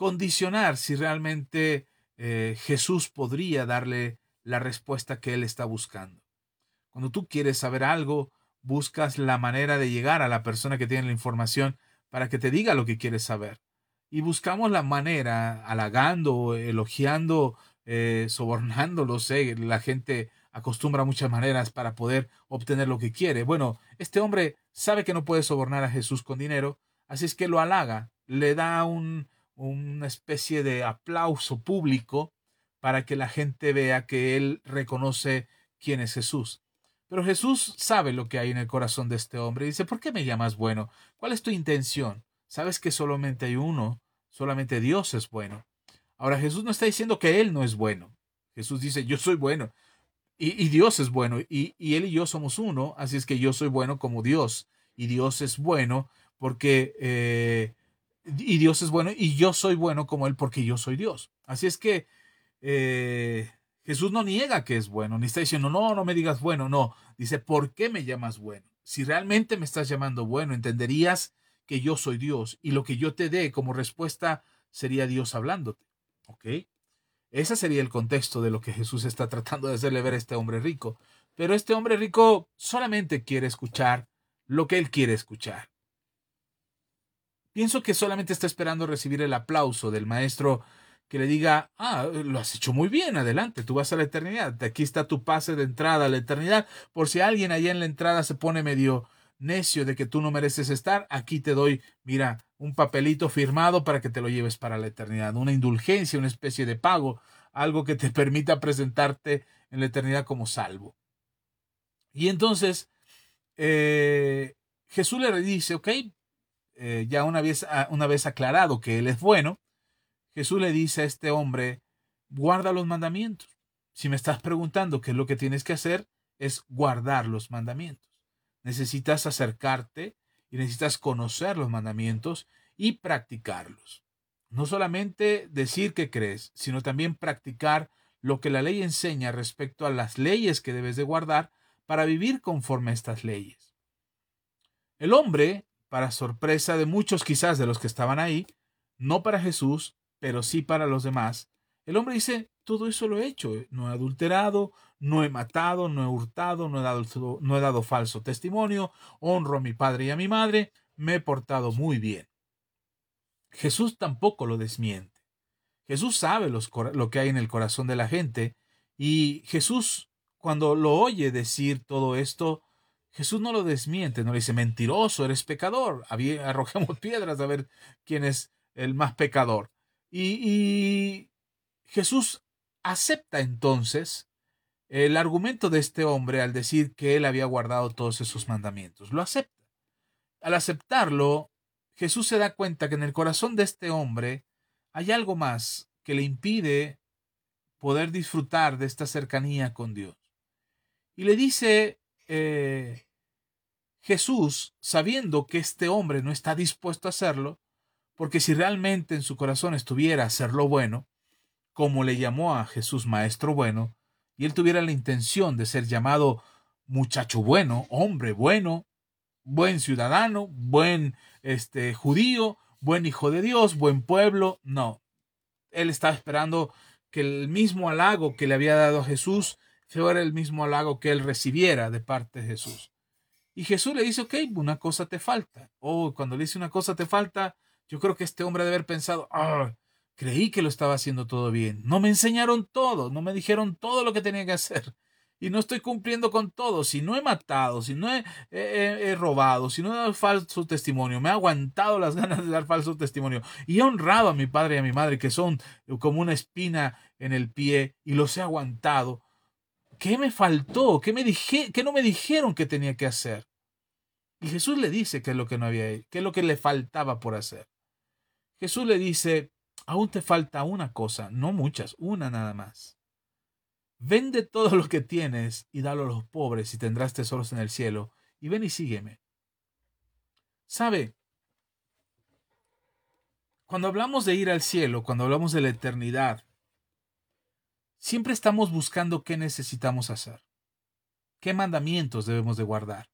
[SPEAKER 1] condicionar si realmente eh, Jesús podría darle la respuesta que él está buscando. Cuando tú quieres saber algo, buscas la manera de llegar a la persona que tiene la información para que te diga lo que quieres saber. Y buscamos la manera, halagando, elogiando, eh, sobornando, lo sé, la gente acostumbra muchas maneras para poder obtener lo que quiere. Bueno, este hombre sabe que no puede sobornar a Jesús con dinero, así es que lo halaga, le da un, una especie de aplauso público para que la gente vea que él reconoce quién es Jesús. Pero Jesús sabe lo que hay en el corazón de este hombre y dice, ¿por qué me llamas bueno? ¿Cuál es tu intención? Sabes que solamente hay uno, solamente Dios es bueno. Ahora Jesús no está diciendo que Él no es bueno. Jesús dice, yo soy bueno y, Dios es bueno y, Él y yo somos uno, así es que yo soy bueno como Dios y Dios es bueno porque... Eh, y Dios es bueno y yo soy bueno como Él porque yo soy Dios. Así es que eh, Jesús no niega que es bueno, ni está diciendo, no, no me digas bueno, no. Dice, ¿por qué me llamas bueno? Si realmente me estás llamando bueno, entenderías que yo soy Dios y lo que yo te dé como respuesta sería Dios hablándote. ¿Ok? Ese sería el contexto de lo que Jesús está tratando de hacerle ver a este hombre rico. Pero este hombre rico solamente quiere escuchar lo que él quiere escuchar. Pienso que solamente está esperando recibir el aplauso del maestro que le diga, ah, lo has hecho muy bien, adelante, tú vas a la eternidad, aquí está tu pase de entrada a la eternidad, por si alguien allá en la entrada se pone medio necio de que tú no mereces estar, aquí te doy, mira, un papelito firmado para que te lo lleves para la eternidad, una indulgencia, una especie de pago, algo que te permita presentarte en la eternidad como salvo. Y entonces, eh, Jesús le dice, ok, eh, ya una vez, una vez aclarado que Él es bueno, Jesús le dice a este hombre, guarda los mandamientos. Si me estás preguntando qué es lo que tienes que hacer, es guardar los mandamientos. Necesitas acercarte y necesitas conocer los mandamientos y practicarlos. No solamente decir que crees, sino también practicar lo que la ley enseña respecto a las leyes que debes de guardar para vivir conforme a estas leyes. El hombre, para sorpresa de muchos quizás de los que estaban ahí, no para Jesús, pero sí para los demás, el hombre dice, todo eso lo he hecho, no he adulterado, no he matado, no he hurtado, no he dado, no he dado falso testimonio, honro a mi padre y a mi madre, me he portado muy bien. Jesús tampoco lo desmiente. Jesús sabe lo que hay en el corazón de la gente y Jesús, cuando lo oye decir todo esto, Jesús no lo desmiente, no le dice mentiroso, eres pecador, arrojemos piedras a ver quién es el más pecador. Y, Jesús acepta entonces el argumento de este hombre al decir que él había guardado todos esos mandamientos. Lo acepta. Al aceptarlo, Jesús se da cuenta que en el corazón de este hombre hay algo más que le impide poder disfrutar de esta cercanía con Dios. Y le dice eh, Jesús, sabiendo que este hombre no está dispuesto a hacerlo, porque si realmente en su corazón estuviera hacer lo bueno, como le llamó a Jesús Maestro bueno, y él tuviera la intención de ser llamado muchacho bueno, hombre bueno, buen ciudadano, buen este judío, buen hijo de Dios, buen pueblo, no. Él estaba esperando que el mismo halago que le había dado a Jesús fuera el mismo halago que él recibiera de parte de Jesús. Y Jesús le dice, ok, una cosa te falta. O oh, cuando le dice una cosa te falta, yo creo que este hombre debe haber pensado, ah, creí que lo estaba haciendo todo bien. No me enseñaron todo, no me dijeron todo lo que tenía que hacer. Y no estoy cumpliendo con todo. Si no he matado, si no he, robado, si no he dado falso testimonio, me he aguantado las ganas de dar falso testimonio. Y he honrado a mi padre y a mi madre, que son como una espina en el pie, y los he aguantado. ¿Qué me faltó? ¿Qué, me qué no me dijeron que tenía que hacer? Y Jesús le dice qué es lo que no había, qué es lo que le faltaba por hacer. Jesús le dice, aún te falta una cosa, no muchas, una nada más. Vende todo lo que tienes y dalo a los pobres y tendrás tesoros en el cielo. Y ven y sígueme. ¿Sabe? Cuando hablamos de ir al cielo, cuando hablamos de la eternidad, siempre estamos buscando qué necesitamos hacer, qué mandamientos debemos de guardar,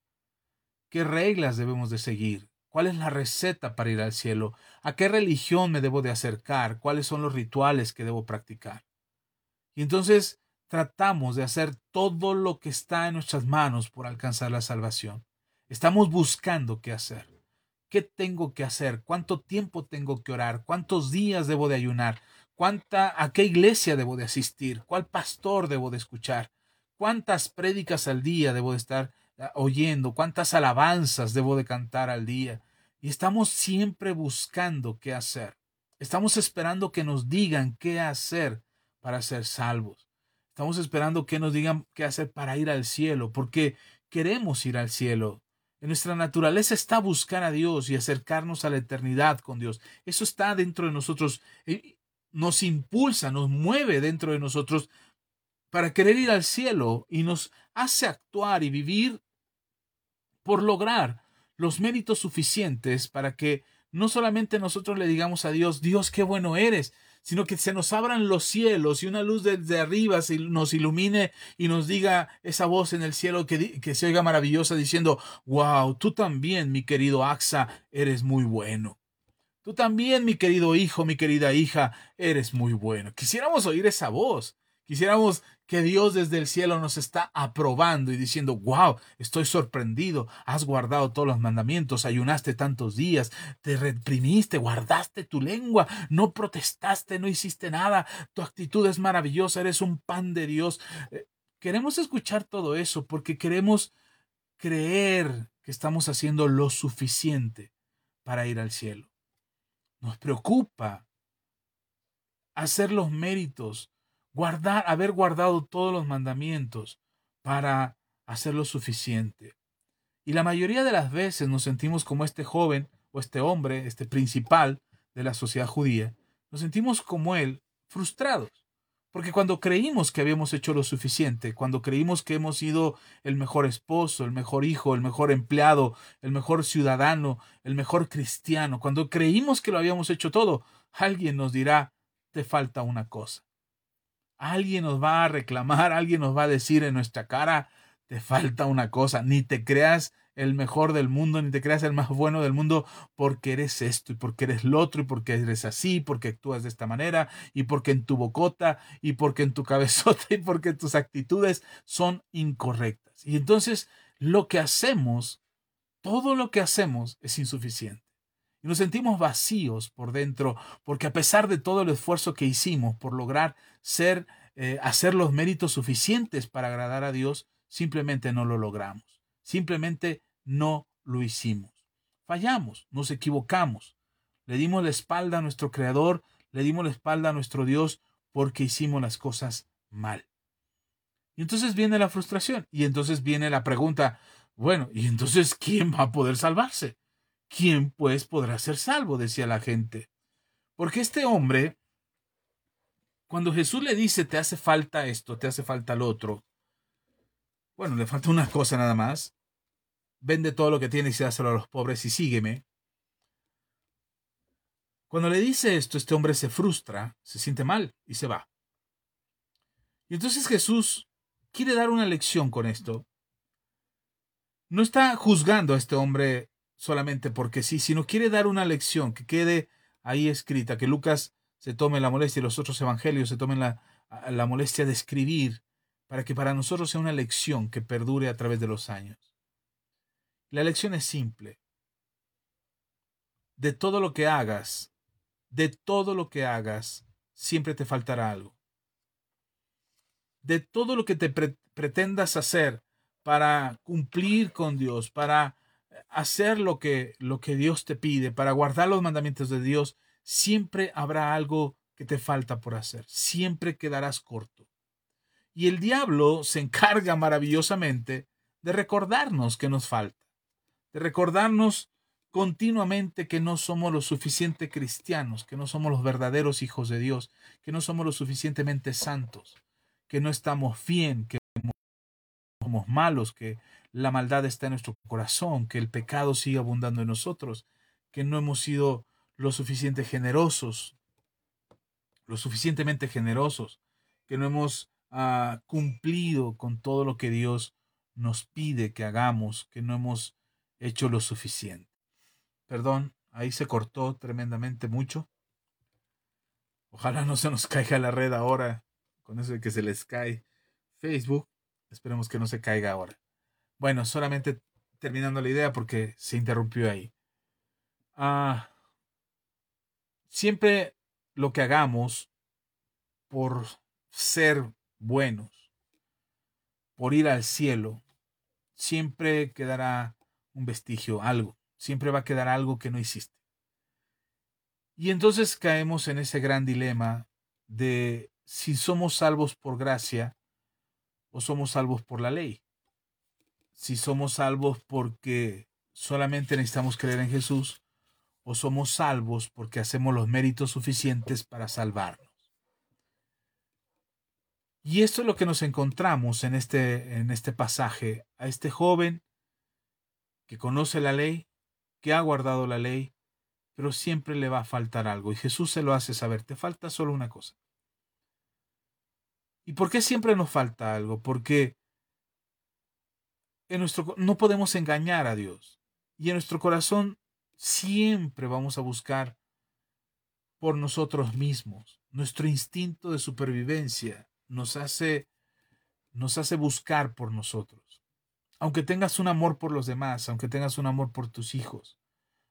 [SPEAKER 1] qué reglas debemos de seguir, cuál es la receta para ir al cielo, a qué religión me debo de acercar, cuáles son los rituales que debo practicar. Y entonces tratamos de hacer todo lo que está en nuestras manos por alcanzar la salvación. Estamos buscando qué hacer. ¿Qué tengo que hacer? ¿Cuánto tiempo tengo que orar? ¿Cuántos días debo de ayunar? ¿Cuánta, ¿A qué iglesia debo de asistir? ¿Cuál pastor debo de escuchar? ¿Cuántas prédicas al día debo de estar ah, oyendo? ¿Cuántas alabanzas debo de cantar al día? Y estamos siempre buscando qué hacer. Estamos esperando que nos digan qué hacer para ser salvos. Estamos esperando que nos digan qué hacer para ir al cielo, porque queremos ir al cielo. En nuestra naturaleza está buscar a Dios y acercarnos a la eternidad con Dios. Eso está dentro de nosotros. Nos impulsa, nos mueve dentro de nosotros para querer ir al cielo y nos hace actuar y vivir por lograr los méritos suficientes para que no solamente nosotros le digamos a Dios, Dios, qué bueno eres, sino que se nos abran los cielos y una luz desde arriba nos ilumine y nos diga esa voz en el cielo que, que se oiga maravillosa diciendo, wow, tú también, mi querido Axa, eres muy bueno. Tú también, mi querido hijo, mi querida hija, eres muy bueno. Quisiéramos oír esa voz. Quisiéramos que Dios desde el cielo nos está aprobando y diciendo, wow, estoy sorprendido, has guardado todos los mandamientos, ayunaste tantos días, te reprimiste, guardaste tu lengua, no protestaste, no hiciste nada, tu actitud es maravillosa, eres un pan de Dios. Eh, queremos escuchar todo eso porque queremos creer que estamos haciendo lo suficiente para ir al cielo. Nos preocupa hacer los méritos guardar, haber guardado todos los mandamientos para hacer lo suficiente. Y la mayoría de las veces nos sentimos como este joven o este hombre, este principal de la sociedad judía, nos sentimos como él, frustrados. Porque cuando creímos que habíamos hecho lo suficiente, cuando creímos que hemos sido el mejor esposo, el mejor hijo, el mejor empleado, el mejor ciudadano, el mejor cristiano, cuando creímos que lo habíamos hecho todo, alguien nos dirá, te falta una cosa. Alguien nos va a reclamar, alguien nos va a decir en nuestra cara, te falta una cosa, ni te creas el mejor del mundo, ni te creas el más bueno del mundo, porque eres esto, y porque eres lo otro, y porque eres así, porque actúas de esta manera, y porque en tu bocota, y porque en tu cabezota, y porque tus actitudes son incorrectas. Y entonces lo que hacemos, todo lo que hacemos es insuficiente y nos sentimos vacíos por dentro, porque a pesar de todo el esfuerzo que hicimos por lograr ser, eh, hacer los méritos suficientes para agradar a Dios, simplemente no lo logramos, simplemente no lo hicimos. Fallamos, nos equivocamos, le dimos la espalda a nuestro Creador, le dimos la espalda a nuestro Dios porque hicimos las cosas mal. Y entonces viene la frustración y entonces viene la pregunta, bueno, ¿y entonces quién va a poder salvarse? ¿quién pues podrá ser salvo? decía la gente. Porque este hombre, cuando Jesús le dice, te hace falta esto, te hace falta lo otro, bueno, le falta una cosa nada más, vende todo lo que tienes y dáselo a los pobres y sígueme. Cuando le dice esto, este hombre se frustra, se siente mal y se va. Y entonces Jesús quiere dar una lección con esto. No está juzgando a este hombre solamente porque sí, sino quiere dar una lección que quede ahí escrita, que Lucas se tome la molestia y los otros evangelios se tomen la, la molestia de escribir para que para nosotros sea una lección que perdure a través de los años. La lección es simple. De todo lo que hagas, de todo lo que hagas, siempre te faltará algo. De todo lo que te pretendas hacer para cumplir con Dios, para hacer lo que, lo que Dios te pide, para guardar los mandamientos de Dios, siempre habrá algo que te falta por hacer, siempre quedarás corto. Y el diablo se encarga maravillosamente de recordarnos que nos falta, recordarnos continuamente que no somos lo suficiente cristianos, que no somos los verdaderos hijos de Dios, que no somos lo suficientemente santos, que no estamos bien, que somos malos, que la maldad está en nuestro corazón, que el pecado sigue abundando en nosotros, que no hemos sido lo suficiente generosos, lo suficientemente generosos, que no hemos ah, cumplido con todo lo que Dios nos pide que hagamos, que no hemos hecho lo suficiente. Perdón, ahí se cortó tremendamente mucho. Ojalá no se nos caiga la red ahora, con eso de que se les cae Facebook. Esperemos que no se caiga ahora. Bueno, solamente terminando la idea porque se interrumpió ahí. Ah, siempre lo que hagamos por ser buenos, por ir al cielo, siempre quedará un vestigio, algo. Siempre va a quedar algo que no hiciste. Y entonces caemos en ese gran dilema de si somos salvos por gracia o somos salvos por la ley. Si somos salvos porque solamente necesitamos creer en Jesús o somos salvos porque hacemos los méritos suficientes para salvarnos. Y esto es lo que nos encontramos en este, en este pasaje, a este joven que conoce la ley, que ha guardado la ley, pero siempre le va a faltar algo. Y Jesús se lo hace saber, te falta solo una cosa. ¿Y por qué siempre nos falta algo? Porque en nuestro, no podemos engañar a Dios. Y en nuestro corazón siempre vamos a buscar por nosotros mismos. Nuestro instinto de supervivencia nos hace, nos hace buscar por nosotros. Aunque tengas un amor por los demás, aunque tengas un amor por tus hijos,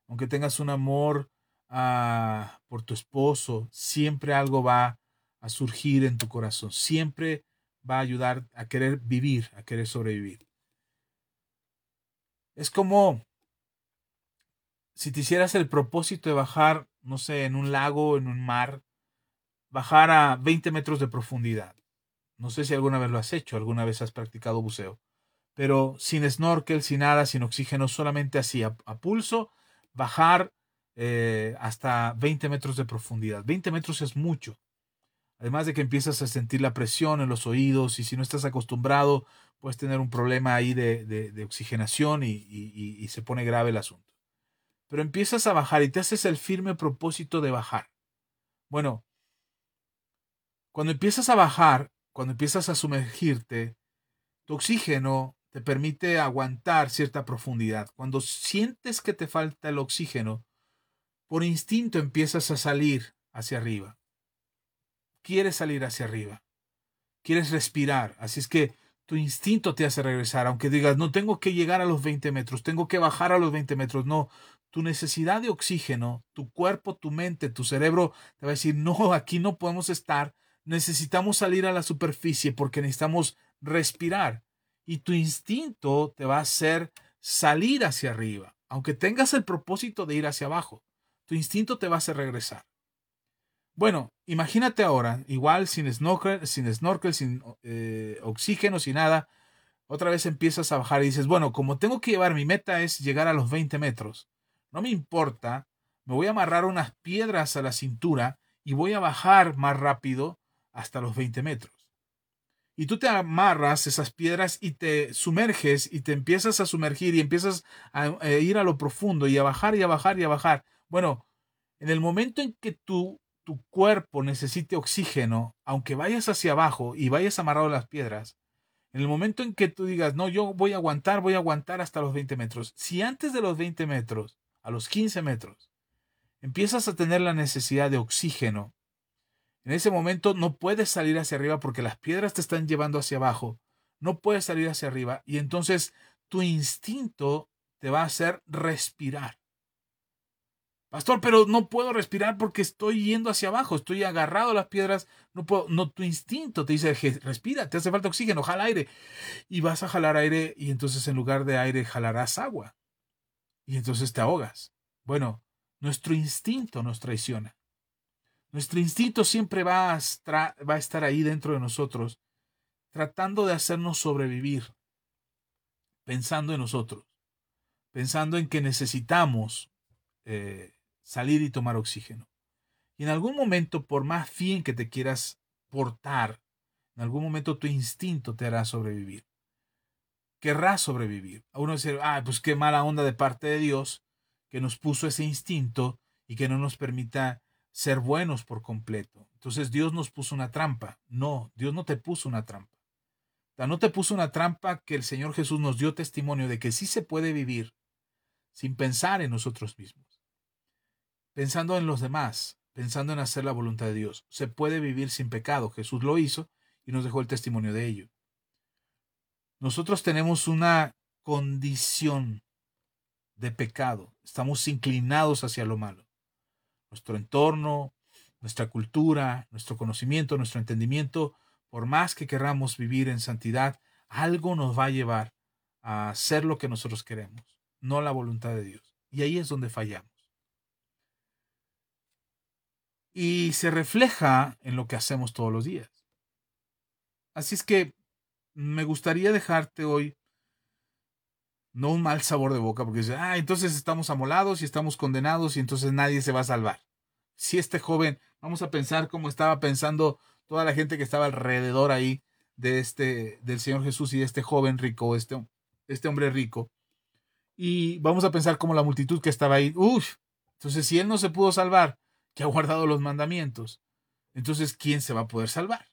[SPEAKER 1] aunque tengas un amor ah, por tu esposo, siempre algo va a surgir en tu corazón. Siempre va a ayudar a querer vivir, a querer sobrevivir. Es como si te hicieras el propósito de bajar, no sé, en un lago, en un mar, bajar a 20 metros de profundidad. No sé si alguna vez lo has hecho, alguna vez has practicado buceo, pero sin snorkel, sin nada, sin oxígeno, solamente así, a, pulso, bajar eh, hasta 20 metros de profundidad. 20 metros es mucho. Además de que empiezas a sentir la presión en los oídos y si no estás acostumbrado, puedes tener un problema ahí de, oxigenación y se pone grave el asunto pero empiezas a bajar y te haces el firme propósito de bajar. Bueno, cuando empiezas a bajar, cuando empiezas a sumergirte, tu oxígeno te permite aguantar cierta profundidad. Cuando sientes que te falta el oxígeno, por instinto empiezas a salir hacia arriba. Quieres salir hacia arriba. Quieres respirar. Así es que tu instinto te hace regresar, aunque digas, no tengo que llegar a los 20 metros, tengo que bajar a los 20 metros. No, tu necesidad de oxígeno, tu cuerpo, tu mente, tu cerebro te va a decir, no, aquí no podemos estar, necesitamos salir a la superficie porque necesitamos respirar. Y tu instinto te va a hacer salir hacia arriba, aunque tengas el propósito de ir hacia abajo. Tu instinto te va a hacer regresar. Bueno, imagínate ahora, igual sin snorkel, sin, snorkel, sin eh, oxígeno, sin nada, otra vez empiezas a bajar y dices, bueno, como tengo que llevar, mi meta es llegar a los 20 metros. No me importa, me voy a amarrar unas piedras a la cintura y voy a bajar más rápido hasta los 20 metros. Y tú te amarras esas piedras y te sumerges y te empiezas a sumergir y empiezas a, ir a lo profundo y a bajar y a bajar y a bajar. Bueno, en el momento en que tu, tu cuerpo necesite oxígeno, aunque vayas hacia abajo y vayas amarrado a las piedras, en el momento en que tú digas, no, yo voy a aguantar, voy a aguantar hasta los 20 metros. Si antes de los 20 metros a los 15 metros, empiezas a tener la necesidad de oxígeno. En ese momento no puedes salir hacia arriba porque las piedras te están llevando hacia abajo. No puedes salir hacia arriba y entonces tu instinto te va a hacer respirar. Pastor, pero no puedo respirar porque estoy yendo hacia abajo, estoy agarrado a las piedras, no puedo, no, tu instinto te dice, respira, te hace falta oxígeno, jala aire. Y vas a jalar aire y entonces en lugar de aire jalarás agua y entonces te ahogas. Bueno, nuestro instinto nos traiciona. Nuestro instinto siempre va a, estar ahí dentro de nosotros, tratando de hacernos sobrevivir, pensando en nosotros, pensando en que necesitamos eh, salir y tomar oxígeno. Y en algún momento, por más bien que te quieras portar, en algún momento tu instinto te hará sobrevivir. Querrás sobrevivir. A uno dice, ah, pues qué mala onda de parte de Dios que nos puso ese instinto y que no nos permita ser buenos por completo. Entonces Dios nos puso una trampa. No, Dios no te puso una trampa. no te puso una trampa que el Señor Jesús nos dio testimonio de que sí se puede vivir sin pensar en nosotros mismos, pensando en los demás, pensando en hacer la voluntad de Dios. Se puede vivir sin pecado. Jesús lo hizo y nos dejó el testimonio de ello. Nosotros tenemos una condición de pecado. Estamos inclinados hacia lo malo. Nuestro entorno, nuestra cultura, nuestro conocimiento, nuestro entendimiento, por más que querramos vivir en santidad, algo nos va a llevar a hacer lo que nosotros queremos, no la voluntad de Dios. Y ahí es donde fallamos. Y se refleja en lo que hacemos todos los días. Así es que me gustaría dejarte hoy no un mal sabor de boca, porque dice, ah, entonces estamos amolados y estamos condenados y entonces nadie se va a salvar. Si este joven, vamos a pensar cómo estaba pensando toda la gente que estaba alrededor ahí de este, del Señor Jesús y de este joven rico, este, este hombre rico. Y vamos a pensar como la multitud que estaba ahí, uff, entonces si él no se pudo salvar, que ha guardado los mandamientos, entonces ¿quién se va a poder salvar?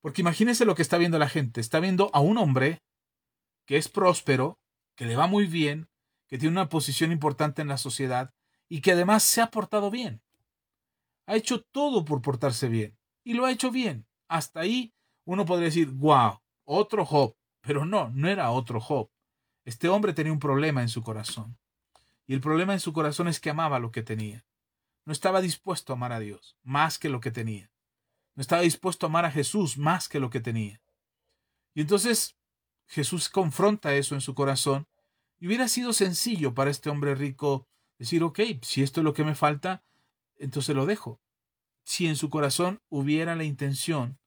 [SPEAKER 1] Porque imagínense lo que está viendo la gente. Está viendo a un hombre que es próspero, que le va muy bien, que tiene una posición importante en la sociedad y que además se ha portado bien. Ha hecho todo por portarse bien y lo ha hecho bien. Hasta ahí uno podría decir, wow, otro Job. Pero no, no era otro Job. Este hombre tenía un problema en su corazón. Y el problema en su corazón es que amaba lo que tenía. No estaba dispuesto a amar a Dios más que lo que tenía. No estaba dispuesto a amar a Jesús más que lo que tenía. Y entonces Jesús confronta eso en su corazón y hubiera sido sencillo para este hombre rico decir, ok, si esto es lo que me falta, entonces lo dejo. Si en su corazón hubiera la intención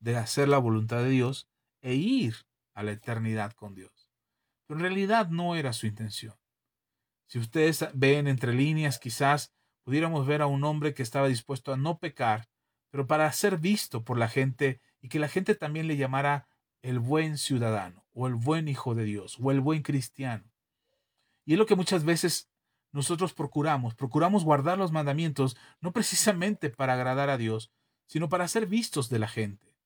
[SPEAKER 1] de hacer la voluntad de Dios e ir a la eternidad con Dios. Pero en realidad no era su intención. Si ustedes ven entre líneas, quizás pudiéramos ver a un hombre que estaba dispuesto a no pecar, pero para ser visto por la gente y que la gente también le llamara el buen ciudadano o el buen hijo de Dios o el buen cristiano. Y es lo que muchas veces nosotros procuramos, procuramos guardar los mandamientos no precisamente para agradar a Dios, sino para ser vistos de la gente,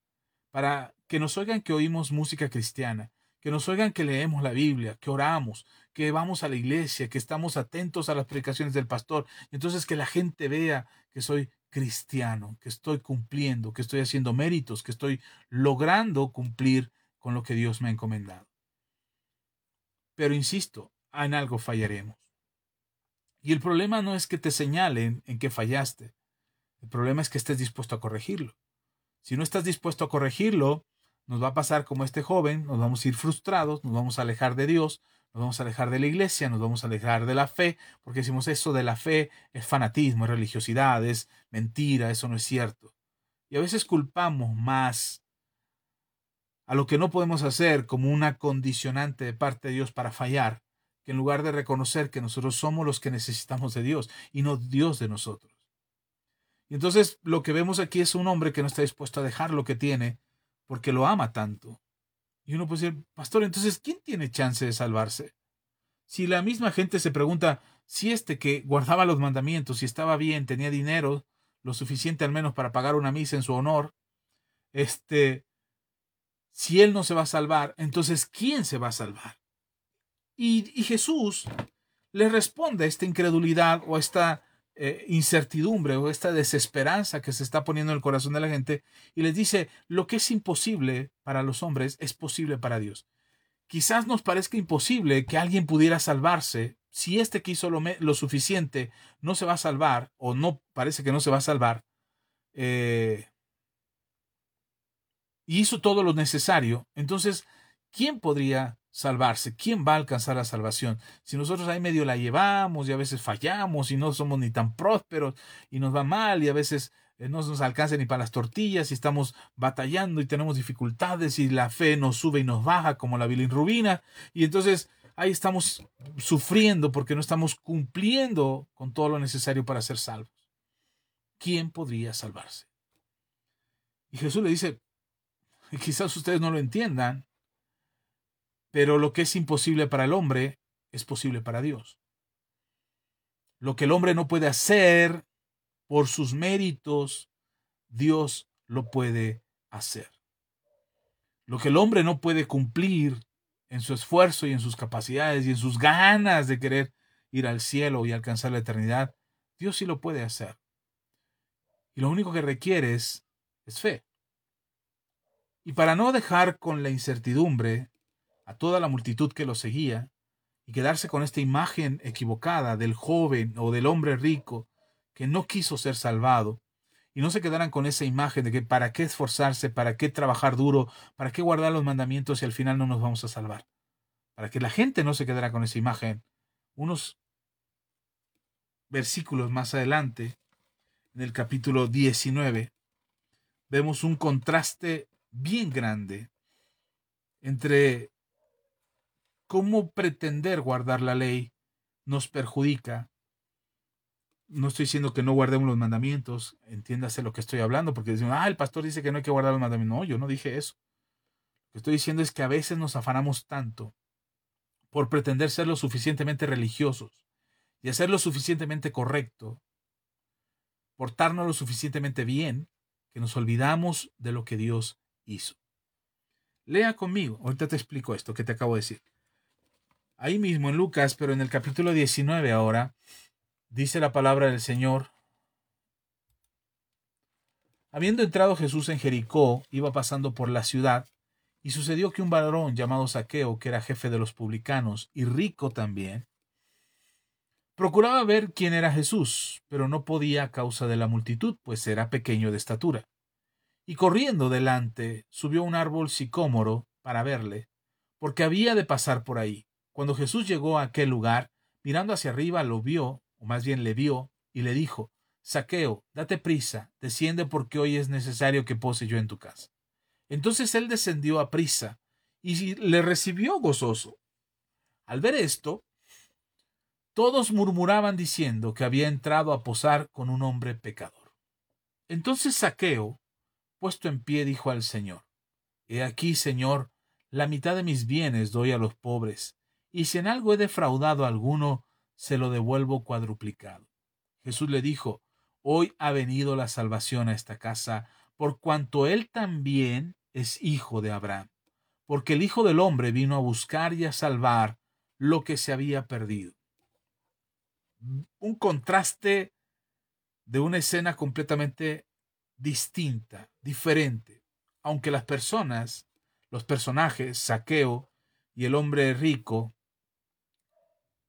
[SPEAKER 1] para que nos oigan que oímos música cristiana, que nos oigan que leemos la Biblia, que oramos, que vamos a la iglesia, que estamos atentos a las predicaciones del pastor, entonces que la gente vea que soy cristiano, que estoy cumpliendo, que estoy haciendo méritos, que estoy logrando cumplir con lo que Dios me ha encomendado. Pero insisto, en algo fallaremos. Y el problema no es que te señalen en que fallaste. El problema es que estés dispuesto a corregirlo. Si no estás dispuesto a corregirlo, nos va a pasar como este joven, nos vamos a ir frustrados, nos vamos a alejar de Dios, nos vamos a alejar de la iglesia, nos vamos a alejar de la fe, porque decimos eso de la fe es fanatismo, es religiosidad, es mentira, eso no es cierto. Y a veces culpamos más a lo que no podemos hacer como una condicionante de parte de Dios para fallar, que en lugar de reconocer que nosotros somos los que necesitamos de Dios y no Dios de nosotros. Y entonces lo que vemos aquí es un hombre que no está dispuesto a dejar lo que tiene porque lo ama tanto. Y uno puede decir, pastor, entonces, ¿quién tiene chance de salvarse? Si la misma gente se pregunta si este que guardaba los mandamientos, si estaba bien, tenía dinero, lo suficiente al menos para pagar una misa en su honor, este, si él no se va a salvar, entonces, ¿quién se va a salvar? Y, Jesús le responde a esta incredulidad o a esta eh, incertidumbre o esta desesperanza que se está poniendo en el corazón de la gente y les dice, lo que es imposible para los hombres es posible para Dios. Quizás nos parezca imposible que alguien pudiera salvarse si este que hizo lo, suficiente no se va a salvar o no parece que no se va a salvar. Eh, y hizo todo lo necesario. Entonces, ¿quién podría salvarse? ¿Quién va a alcanzar la salvación? Si nosotros ahí medio la llevamos y a veces fallamos y no somos ni tan prósperos y nos va mal y a veces eh, no nos alcanza ni para las tortillas y estamos batallando y tenemos dificultades y la fe nos sube y nos baja como la bilirrubina y entonces ahí estamos sufriendo porque no estamos cumpliendo con todo lo necesario para ser salvos. ¿Quién podría salvarse? Y Jesús le dice, quizás ustedes no lo entiendan, pero lo que es imposible para el hombre es posible para Dios. Lo que el hombre no puede hacer por sus méritos, Dios lo puede hacer. Lo que el hombre no puede cumplir en su esfuerzo y en sus capacidades y en sus ganas de querer ir al cielo y alcanzar la eternidad, Dios sí lo puede hacer. Y lo único que requiere es, fe. Y para no dejar con la incertidumbre a toda la multitud que lo seguía y quedarse con esta imagen equivocada del joven o del hombre rico que no quiso ser salvado, y no se quedaran con esa imagen de que para qué esforzarse, para qué trabajar duro, para qué guardar los mandamientos y al final no nos vamos a salvar. Para que la gente no se quedara con esa imagen, unos versículos más adelante, en el capítulo 19, vemos un contraste bien grande entre cómo pretender guardar la ley nos perjudica no estoy diciendo que no guardemos los mandamientos, entiéndase lo que estoy hablando, porque dicen, ah, el pastor dice que no hay que guardar los mandamientos. No, yo no dije eso. Lo que estoy diciendo es que a veces nos afanamos tanto por pretender ser lo suficientemente religiosos y hacer lo suficientemente correcto, portarnos lo suficientemente bien, que nos olvidamos de lo que Dios hizo. Lea conmigo, ahorita te explico esto que te acabo de decir. Ahí mismo en Lucas, pero en el capítulo 19 ahora, Dice la palabra del Señor. Habiendo entrado Jesús en Jericó, iba pasando por la ciudad, y sucedió que un varón llamado Saqueo, que era jefe de los publicanos y rico también, procuraba ver quién era Jesús, pero no podía a causa de la multitud, pues era pequeño de estatura. Y corriendo delante, subió a un árbol sicómoro para verle, porque había de pasar por ahí. Cuando Jesús llegó a aquel lugar, mirando hacia arriba, lo vio más bien le vio, y le dijo, Saqueo, date prisa, desciende porque hoy es necesario que pose yo en tu casa. Entonces él descendió a prisa y le recibió gozoso. Al ver esto, todos murmuraban diciendo que había entrado a posar con un hombre pecador. Entonces Saqueo, puesto en pie, dijo al Señor, He aquí, Señor, la mitad de mis bienes doy a los pobres, y si en algo he defraudado a alguno, se lo devuelvo cuadruplicado. Jesús le dijo, Hoy ha venido la salvación a esta casa, por cuanto él también es hijo de Abraham, porque el Hijo del Hombre vino a buscar y a salvar lo que se había perdido. Un contraste de una escena completamente distinta, diferente, aunque las personas, los personajes, Saqueo y el hombre rico,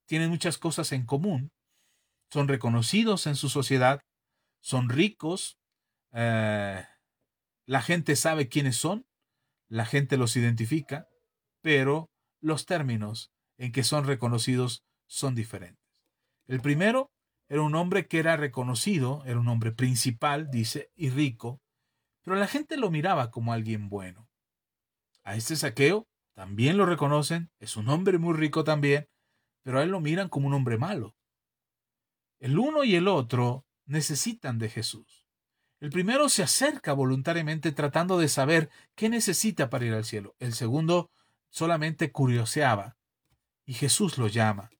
[SPEAKER 1] tienen muchas cosas en común. Son reconocidos en su sociedad, son ricos, eh, la gente sabe quiénes son, la gente los identifica, pero los términos en que son reconocidos son diferentes. El primero era un hombre que era reconocido, era un hombre principal, dice, y rico, pero la gente lo miraba como alguien bueno. A este saqueo también lo reconocen, es un hombre muy rico también, pero a él lo miran como un hombre malo. El uno y el otro necesitan de Jesús. El primero se acerca voluntariamente tratando de saber qué necesita para ir al cielo. El segundo solamente curioseaba y Jesús lo llama.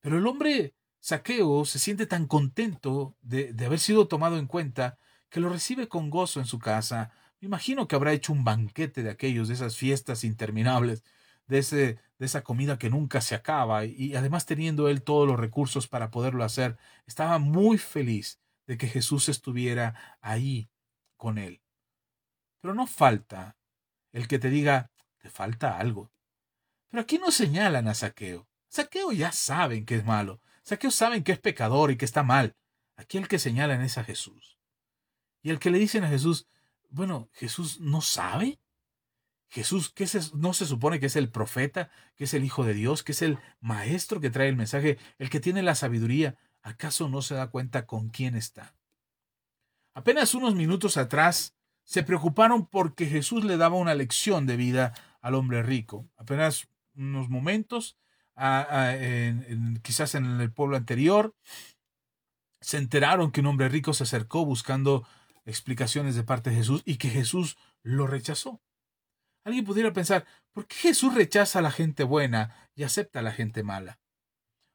[SPEAKER 1] Pero el hombre saqueo se siente tan contento de, de haber sido tomado en cuenta que lo recibe con gozo en su casa. Me imagino que habrá hecho un banquete de aquellos, de esas fiestas interminables, de, ese, de esa comida que nunca se acaba y además teniendo él todos los recursos para poderlo hacer, estaba muy feliz de que Jesús estuviera ahí con él. Pero no falta el que te diga, te falta algo. Pero aquí no señalan a Saqueo. Saqueo ya saben que es malo. Saqueo saben que es pecador y que está mal. Aquí el que señalan es a Jesús. Y el que le dicen a Jesús, bueno, Jesús no sabe. Jesús, ¿qué no se supone que es el profeta, que es el Hijo de Dios, que es el maestro que trae el mensaje, el que tiene la sabiduría? ¿Acaso no se da cuenta con quién está? Apenas unos minutos atrás se preocuparon porque Jesús le daba una lección de vida al hombre rico. Apenas unos momentos quizás en el pueblo anterior, se enteraron que un hombre rico se acercó buscando explicaciones de parte de Jesús y que Jesús lo rechazó. Alguien pudiera pensar, ¿por qué Jesús rechaza a la gente buena y acepta a la gente mala?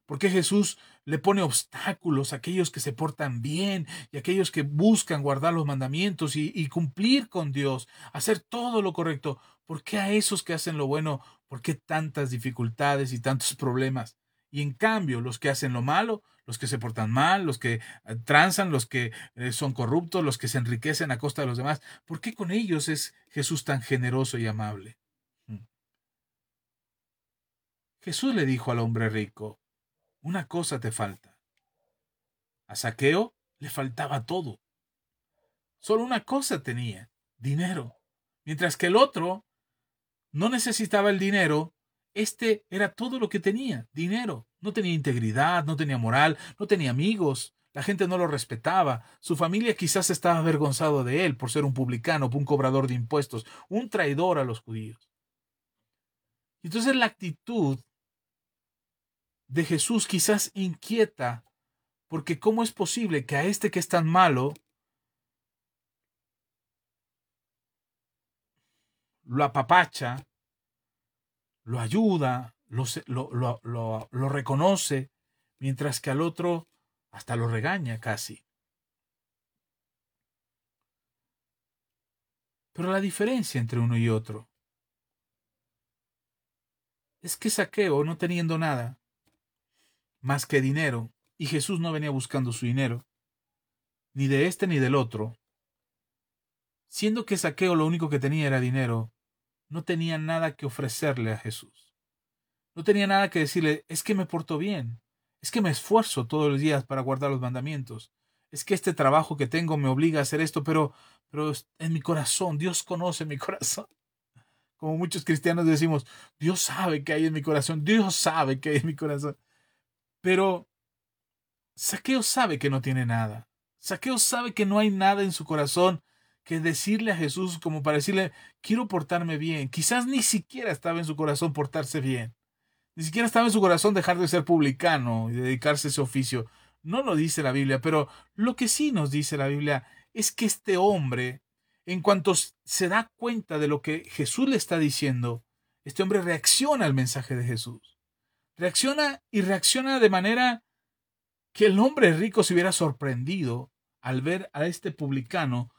[SPEAKER 1] ¿Por qué Jesús le pone obstáculos a aquellos que se portan bien y a aquellos que buscan guardar los mandamientos y, y, cumplir con Dios, hacer todo lo correcto? ¿Por qué a esos que hacen lo bueno, por qué tantas dificultades y tantos problemas? Y en cambio, los que hacen lo malo, los que se portan mal, los que eh, transan, los que eh, son corruptos, los que se enriquecen a costa de los demás, ¿por qué con ellos es Jesús tan generoso y amable? Mm. Jesús le dijo al hombre rico, una cosa te falta. A Saqueo le faltaba todo. Solo una cosa tenía, dinero. Mientras que el otro no necesitaba el dinero, este era todo lo que tenía, dinero. No tenía integridad, no tenía moral, no tenía amigos. La gente no lo respetaba. Su familia quizás estaba avergonzado de él por ser un publicano, un cobrador de impuestos, un traidor a los judíos. Entonces la actitud de Jesús quizás inquieta, porque ¿cómo es posible que a este que es tan malo lo apapacha, lo ayuda, lo, lo, lo, reconoce, mientras que al otro hasta lo regaña casi. Pero la diferencia entre uno y otro es que Saqueo, no teniendo nada más que dinero, y Jesús no venía buscando su dinero, ni de este ni del otro, siendo que Saqueo lo único que tenía era dinero, no tenía nada que ofrecerle a Jesús. No tenía nada que decirle, es que me porto bien, es que me esfuerzo todos los días para guardar los mandamientos, es que este trabajo que tengo me obliga a hacer esto, pero, pero en mi corazón, Dios conoce mi corazón. Como muchos cristianos decimos, Dios sabe que hay en mi corazón, Dios sabe que hay en mi corazón. Pero Saqueo sabe que no tiene nada. Saqueo sabe que no hay nada en su corazón que decirle a Jesús como para decirle, quiero portarme bien. Quizás ni siquiera estaba en su corazón portarse bien. Ni siquiera estaba en su corazón dejar de ser publicano y dedicarse a ese oficio. No lo dice la Biblia, pero lo que sí nos dice la Biblia es que este hombre, en cuanto se da cuenta de lo que Jesús le está diciendo, este hombre reacciona al mensaje de Jesús. Reacciona y reacciona de manera que el hombre rico se hubiera sorprendido al ver a este publicano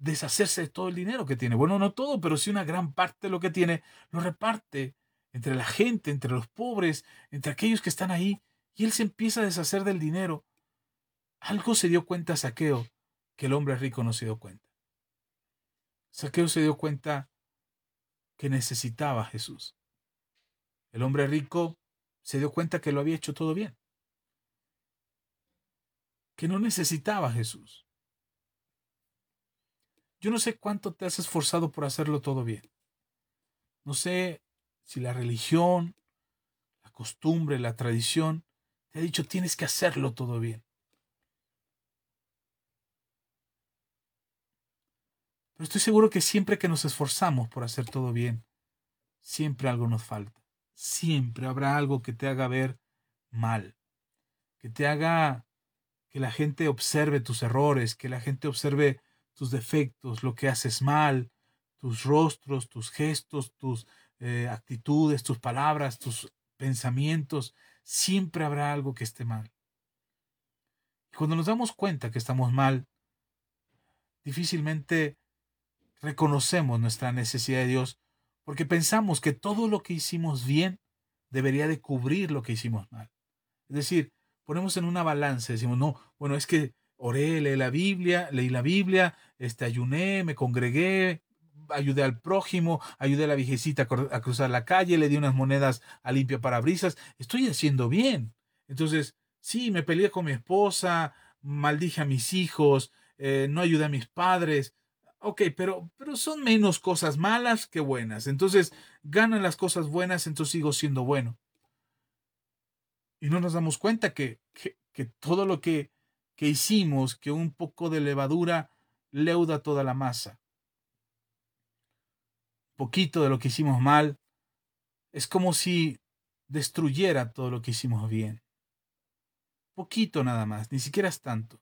[SPEAKER 1] deshacerse de todo el dinero que tiene. Bueno, no todo, pero sí una gran parte de lo que tiene, lo reparte entre la gente, entre los pobres, entre aquellos que están ahí, y él se empieza a deshacer del dinero. Algo se dio cuenta Saqueo que el hombre rico no se dio cuenta. Saqueo se dio cuenta que necesitaba a Jesús. El hombre rico se dio cuenta que lo había hecho todo bien, que no necesitaba a Jesús. Yo no sé cuánto te has esforzado por hacerlo todo bien. No sé si la religión, la costumbre, la tradición te ha dicho tienes que hacerlo todo bien. Pero estoy seguro que siempre que nos esforzamos por hacer todo bien, siempre algo nos falta. Siempre habrá algo que te haga ver mal, que te haga que la gente observe tus errores, que la gente observe tus defectos, lo que haces mal, tus rostros, tus gestos, tus eh, actitudes, tus palabras, tus pensamientos, siempre habrá algo que esté mal. Y cuando nos damos cuenta que estamos mal, difícilmente reconocemos nuestra necesidad de Dios porque pensamos que todo lo que hicimos bien debería de cubrir lo que hicimos mal. Es decir, ponemos en una balanza, decimos, no, bueno, es que oré, leí la Biblia, leí la Biblia, este, ayuné, me congregué, ayudé al prójimo, ayudé a la viejecita a cruzar la calle, le di unas monedas a limpia parabrisas, estoy haciendo bien. Entonces, sí, me peleé con mi esposa, maldije a mis hijos, eh, no ayudé a mis padres. Ok, pero, pero son menos cosas malas que buenas. Entonces, ganan las cosas buenas, entonces sigo siendo bueno. Y no nos damos cuenta que, que, que todo lo que que hicimos que un poco de levadura leuda toda la masa. Poquito de lo que hicimos mal es como si destruyera todo lo que hicimos bien. Poquito nada más, ni siquiera es tanto.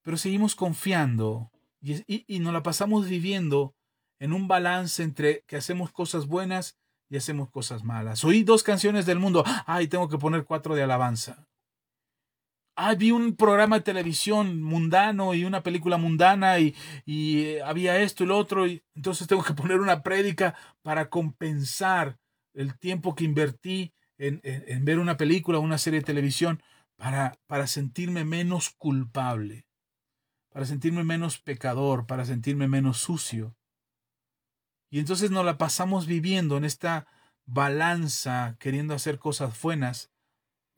[SPEAKER 1] Pero seguimos confiando y, y, nos la pasamos viviendo en un balance entre que hacemos cosas buenas y hacemos cosas malas. Oí dos canciones del mundo. Ay, tengo que poner cuatro de alabanza. Ay, vi un programa de televisión mundano y una película mundana y, y eh, había esto y lo otro. Y entonces tengo que poner una prédica para compensar el tiempo que invertí en, en, ver una película o una serie de televisión para, para sentirme menos culpable, para sentirme menos pecador, para sentirme menos sucio. Y entonces nos la pasamos viviendo en esta balanza, queriendo hacer cosas buenas,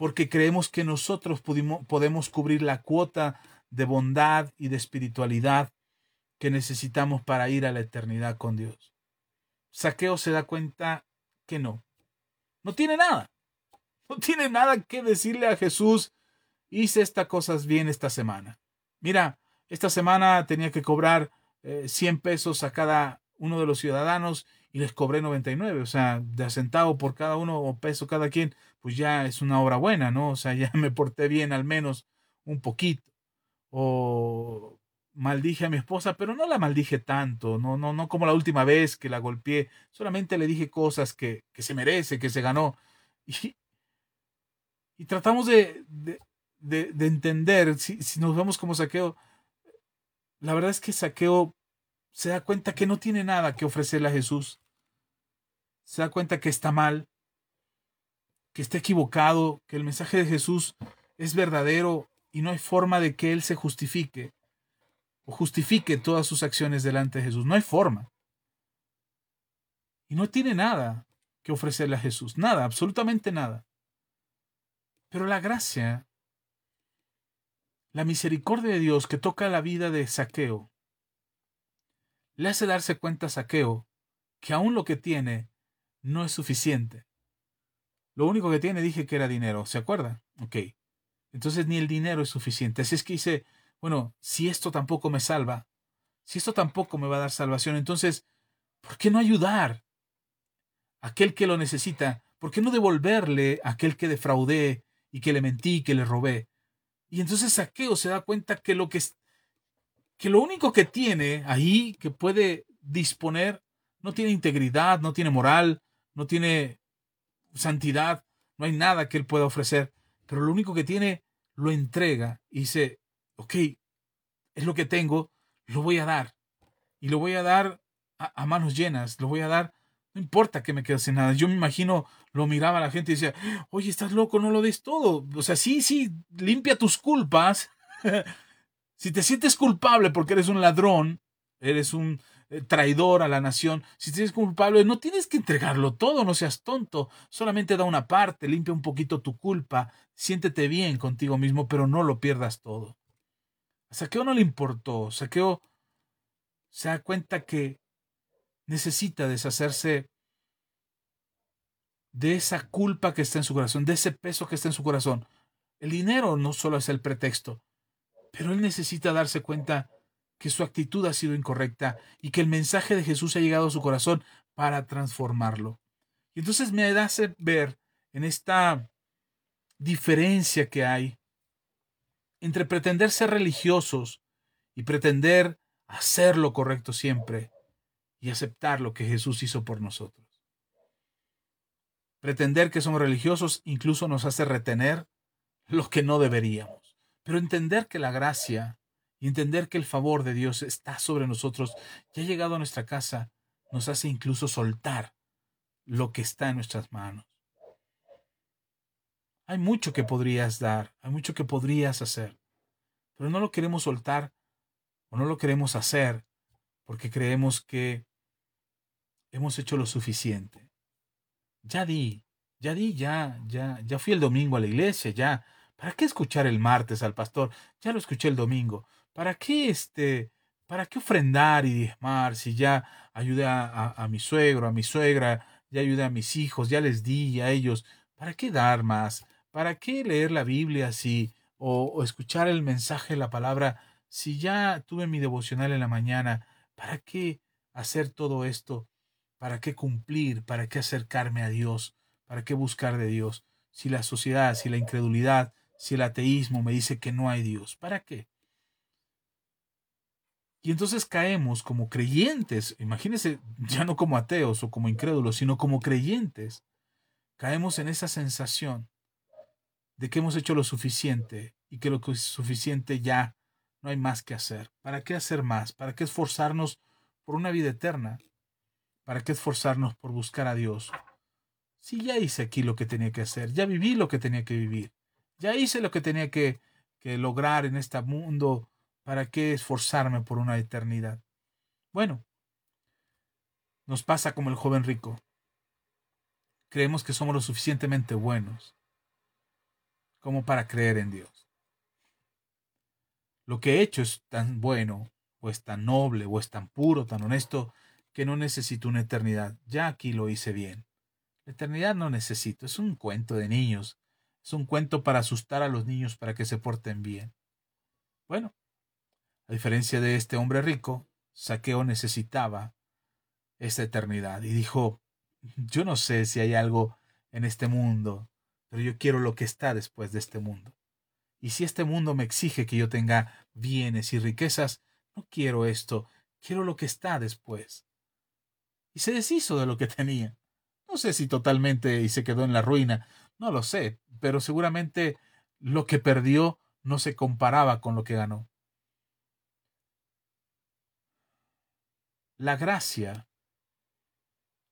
[SPEAKER 1] porque creemos que nosotros pudimos, podemos cubrir la cuota de bondad y de espiritualidad que necesitamos para ir a la eternidad con Dios. Saqueo se da cuenta que no. No tiene nada. No tiene nada que decirle a Jesús, hice estas cosas bien esta semana. Mira, esta semana tenía que cobrar 100 eh, pesos a cada uno de los ciudadanos y les cobré 99, o sea, de centavo por cada uno o peso cada quien, pues ya es una obra buena, ¿no? O sea, ya me porté bien al menos un poquito. O maldije a mi esposa, pero no la maldije tanto, no, no, no como la última vez que la golpeé, solamente le dije cosas que, que se merece, que se ganó. Y, tratamos de, de, de, entender, si, si nos vemos como saqueo, la verdad es que saqueo se da cuenta que no tiene nada que ofrecerle a Jesús. Se da cuenta que está mal, que está equivocado, que el mensaje de Jesús es verdadero y no hay forma de que Él se justifique o justifique todas sus acciones delante de Jesús. No hay forma. Y no tiene nada que ofrecerle a Jesús. Nada, absolutamente nada. Pero la gracia, la misericordia de Dios que toca la vida de Saqueo, le hace darse cuenta a Saqueo que aún lo que tiene no es suficiente. Lo único que tiene dije que era dinero, ¿se acuerda? Ok. Entonces ni el dinero es suficiente. Así es que dice, bueno, si esto tampoco me salva, si esto tampoco me va a dar salvación, entonces, ¿por qué no ayudar a aquel que lo necesita? ¿Por qué no devolverle a aquel que defraudé y que le mentí y que le robé? Y entonces Saqueo se da cuenta que lo que que lo único que tiene ahí, que puede disponer, no tiene integridad, no tiene moral, no tiene santidad, no hay nada que él pueda ofrecer, pero lo único que tiene lo entrega y dice, ok, es lo que tengo, lo voy a dar. Y lo voy a dar a, manos llenas, lo voy a dar, no importa que me quede sin nada. Yo me imagino, lo miraba a la gente y decía, oye, estás loco, no lo des todo. O sea, sí, sí, limpia tus culpas, Si te sientes culpable porque eres un ladrón, eres un traidor a la nación, si sientes culpable, no tienes que entregarlo todo, no seas tonto, solamente da una parte, limpia un poquito tu culpa, siéntete bien contigo mismo, pero no lo pierdas todo. A Saqueo no le importó, Saqueo se da cuenta que necesita deshacerse de esa culpa que está en su corazón, de ese peso que está en su corazón. El dinero no solo es el pretexto, pero él necesita darse cuenta que su actitud ha sido incorrecta y que el mensaje de Jesús ha llegado a su corazón para transformarlo. Y entonces me hace ver en esta diferencia que hay entre pretender ser religiosos y pretender hacer lo correcto siempre y aceptar lo que Jesús hizo por nosotros. Pretender que somos religiosos incluso nos hace retener lo que no deberíamos. Pero entender que la gracia y entender que el favor de Dios está sobre nosotros, ya llegado a nuestra casa, nos hace incluso soltar lo que está en nuestras manos. Hay mucho que podrías dar, hay mucho que podrías hacer, pero no lo queremos soltar o no lo queremos hacer porque creemos que hemos hecho lo suficiente. Ya di, ya di, ya, ya, ya fui el domingo a la iglesia, ya, ¿Para qué escuchar el martes al pastor? Ya lo escuché el domingo. ¿Para qué este, para qué ofrendar y diezmar si ya ayudé a, mi suegro, a mi suegra, ya ayudé a mis hijos, ya les di a ellos? ¿Para qué dar más? ¿Para qué leer la Biblia si o, o escuchar el mensaje de la palabra si ya tuve mi devocional en la mañana? ¿Para qué hacer todo esto? ¿Para qué cumplir? ¿Para qué acercarme a Dios? ¿Para qué buscar de Dios? Si la sociedad, si la incredulidad, si el ateísmo me dice que no hay Dios, ¿para qué? Y entonces caemos como creyentes, imagínense, ya no como ateos o como incrédulos, sino como creyentes, caemos en esa sensación de que hemos hecho lo suficiente y que lo es suficiente ya no hay más que hacer. ¿Para qué hacer más? ¿Para qué esforzarnos por una vida eterna? ¿Para qué esforzarnos por buscar a Dios? Si ya hice aquí lo que tenía que hacer, ya viví lo que tenía que vivir, ya hice lo que tenía que, que lograr en este mundo, ¿para qué esforzarme por una eternidad? Bueno, nos pasa como el joven rico. Creemos que somos lo suficientemente buenos como para creer en Dios. Lo que he hecho es tan bueno, o es tan noble, o es tan puro, tan honesto, que no necesito una eternidad. Ya aquí lo hice bien. La eternidad no necesito, es un cuento de niños, es un cuento para asustar a los niños para que se porten bien. Bueno, a diferencia de este hombre rico, Saqueo necesitaba esta eternidad y dijo, yo no sé si hay algo en este mundo, pero yo quiero lo que está después de este mundo. Y si este mundo me exige que yo tenga bienes y riquezas, no quiero esto, quiero lo que está después. Y se deshizo de lo que tenía. No sé si totalmente y se quedó en la ruina, no lo sé, pero seguramente lo que perdió no se comparaba con lo que ganó. La gracia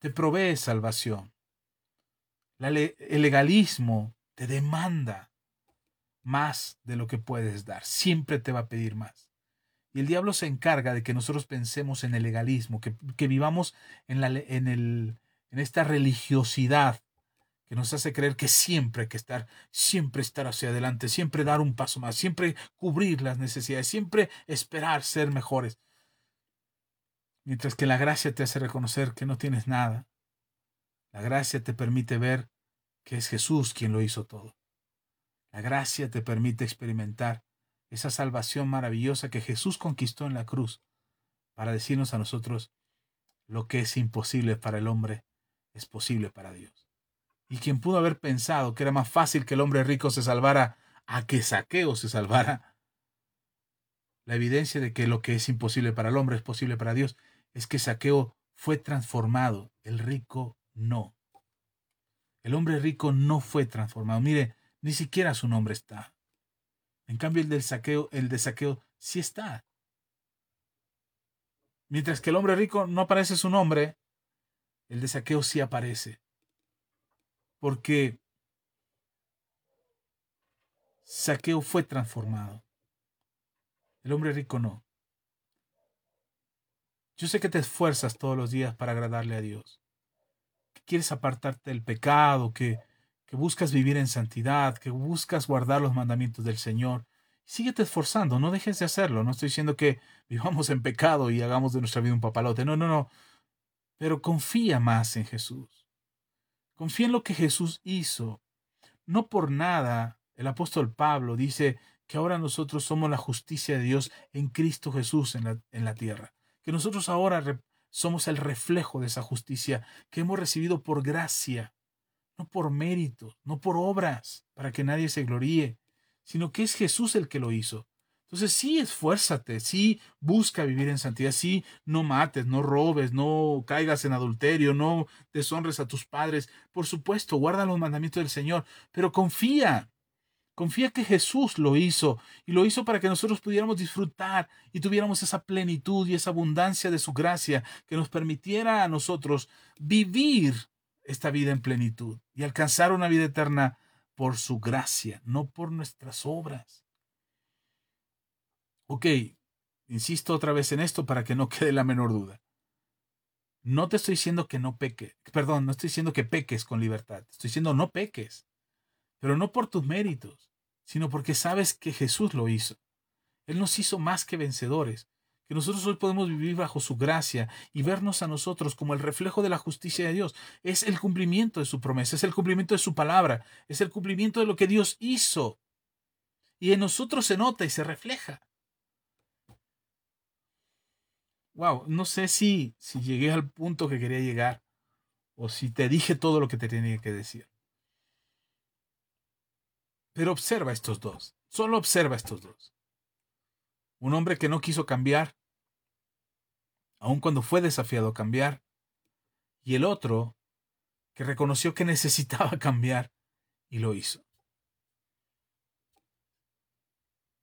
[SPEAKER 1] te provee salvación. el legalismo te demanda más de lo que puedes dar. Siempre te va a pedir más. Y el diablo se encarga de que nosotros pensemos en el legalismo, que, vivamos en, la, en, el, en esta religiosidad que nos hace creer que siempre hay que estar, siempre estar hacia adelante, siempre dar un paso más, siempre cubrir las necesidades, siempre esperar ser mejores. Mientras que la gracia te hace reconocer que no tienes nada. La gracia te permite ver que es Jesús quien lo hizo todo. La gracia te permite experimentar esa salvación maravillosa que Jesús conquistó en la cruz para decirnos a nosotros lo que es imposible para el hombre es posible para Dios. Y quien pudo haber pensado que era más fácil que el hombre rico se salvara a que Saqueo se salvara. La evidencia de que lo que es imposible para el hombre es posible para Dios es que Saqueo fue transformado, el rico no. El hombre rico no fue transformado. Mire, ni siquiera su nombre está. En cambio, el del saqueo, el de saqueo sí está. Mientras que el hombre rico no aparece su nombre, el de saqueo sí aparece. Porque saqueo fue transformado. El hombre rico no. Yo sé que te esfuerzas todos los días para agradarle a Dios. Que quieres apartarte del pecado, que que buscas vivir en santidad, que buscas guardar los mandamientos del Señor. Síguete esforzando, no dejes de hacerlo. No estoy diciendo que vivamos en pecado y hagamos de nuestra vida un papalote. No, no, no. Pero confía más en Jesús. Confía en lo que Jesús hizo. No por nada el apóstol Pablo dice que ahora nosotros somos la justicia de Dios en Cristo Jesús en la, en la tierra. Que nosotros ahora somos el reflejo de esa justicia que hemos recibido por gracia no por mérito, no por obras, para que nadie se gloríe, sino que es Jesús el que lo hizo. Entonces sí, esfuérzate, sí, busca vivir en santidad, sí, no mates, no robes, no caigas en adulterio, no deshonres a tus padres. Por supuesto, guarda los mandamientos del Señor, pero confía, confía que Jesús lo hizo y lo hizo para que nosotros pudiéramos disfrutar y tuviéramos esa plenitud y esa abundancia de su gracia que nos permitiera a nosotros vivir esta vida en plenitud y alcanzar una vida eterna por su gracia, no por nuestras obras. Ok, insisto otra vez en esto para que no quede la menor duda. No te estoy diciendo que no peques, perdón, no estoy diciendo que peques con libertad, estoy diciendo no peques, pero no por tus méritos, sino porque sabes que Jesús lo hizo. Él nos hizo más que vencedores que nosotros hoy podemos vivir bajo su gracia y vernos a nosotros como el reflejo de la justicia de Dios. Es el cumplimiento de su promesa, es el cumplimiento de su palabra, es el cumplimiento de lo que Dios hizo. Y en nosotros se nota y se refleja. Wow, no sé si, si llegué al punto que quería llegar o si te dije todo lo que te tenía que decir. Pero observa estos dos, solo observa estos dos. Un hombre que no quiso cambiar, aun cuando fue desafiado a cambiar, y el otro que reconoció que necesitaba cambiar y lo hizo.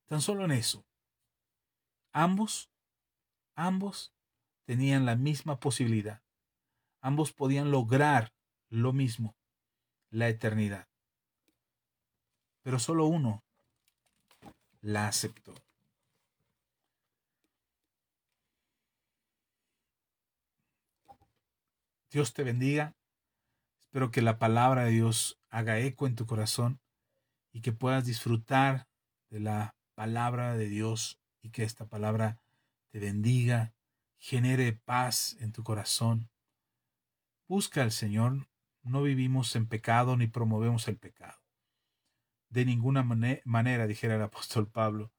[SPEAKER 1] Tan solo en eso. Ambos, ambos tenían la misma posibilidad. Ambos podían lograr lo mismo, la eternidad. Pero solo uno la aceptó. Dios te bendiga. Espero que la palabra de Dios haga eco en tu corazón y que puedas disfrutar de la palabra de Dios y que esta palabra te bendiga, genere paz en tu corazón. Busca al Señor, no vivimos en pecado ni promovemos el pecado. De ninguna manera, dijera el apóstol Pablo,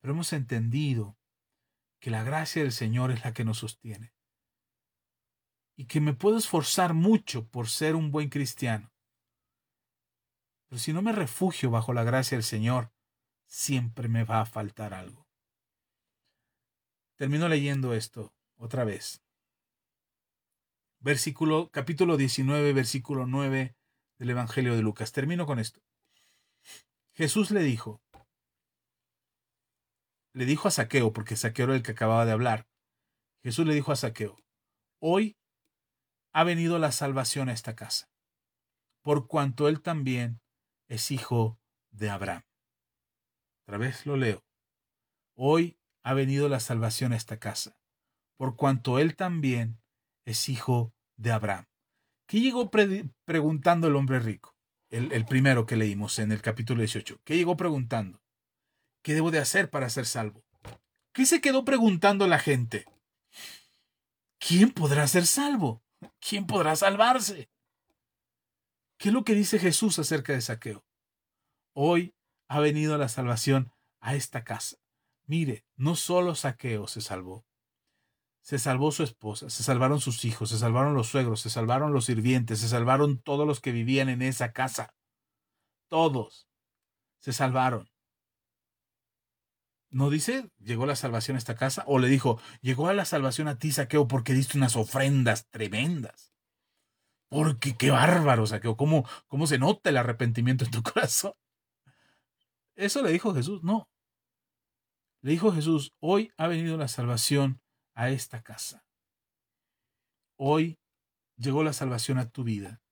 [SPEAKER 1] pero hemos entendido que la gracia del Señor es la que nos sostiene y que me puedo esforzar mucho por ser un buen cristiano. Pero si no me refugio bajo la gracia del Señor, siempre me va a faltar algo. Termino leyendo esto otra vez. Versículo, capítulo 19, versículo 9 del Evangelio de Lucas. Termino con esto. Jesús le dijo, le dijo a Saqueo, porque Saqueo era el que acababa de hablar. Jesús le dijo a Saqueo, hoy ha venido la salvación a esta casa, por cuanto él también es hijo de Abraham. Otra vez lo leo. Hoy ha venido la salvación a esta casa, por cuanto él también es hijo de Abraham. ¿Qué llegó preguntando el hombre rico? El, primero que leímos en el capítulo 18. ¿Qué llegó preguntando? ¿Qué debo de hacer para ser salvo? ¿Qué se quedó preguntando la gente? ¿Quién podrá ser salvo? ¿Quién podrá salvarse? ¿Qué es lo que dice Jesús acerca de saqueo? Hoy ha venido la salvación a esta casa. Mire, no solo Saqueo se salvó, se salvó su esposa, se salvaron sus hijos, se salvaron los suegros, se salvaron los sirvientes, se salvaron todos los que vivían en esa casa. Todos se salvaron. ¿No dice, llegó la salvación a esta casa? ¿O le dijo, llegó a la salvación a ti, Saqueo, porque diste unas ofrendas tremendas? Porque qué bárbaro, Saqueo, ¿cómo, cómo se nota el arrepentimiento en tu corazón? Eso le dijo Jesús, no. Le dijo Jesús, hoy ha venido la salvación a esta casa. Hoy llegó la salvación a tu vida.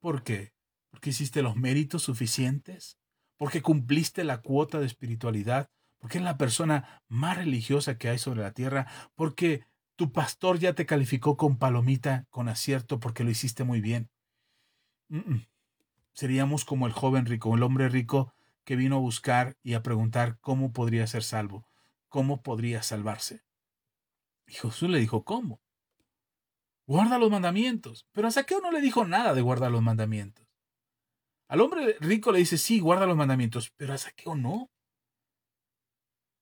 [SPEAKER 1] ¿Por qué? Porque hiciste los méritos suficientes, porque cumpliste la cuota de espiritualidad, porque eres la persona más religiosa que hay sobre la tierra, porque tu pastor ya te calificó con palomita, con acierto, porque lo hiciste muy bien. Seríamos como el joven rico, el hombre rico que vino a buscar y a preguntar cómo podría ser salvo, cómo podría salvarse. Y Jesús le dijo, ¿cómo? Guarda los mandamientos. Pero a Saqueo no le dijo nada de guardar los mandamientos. Al hombre rico le dice, sí, guarda los mandamientos, pero a Saqueo no.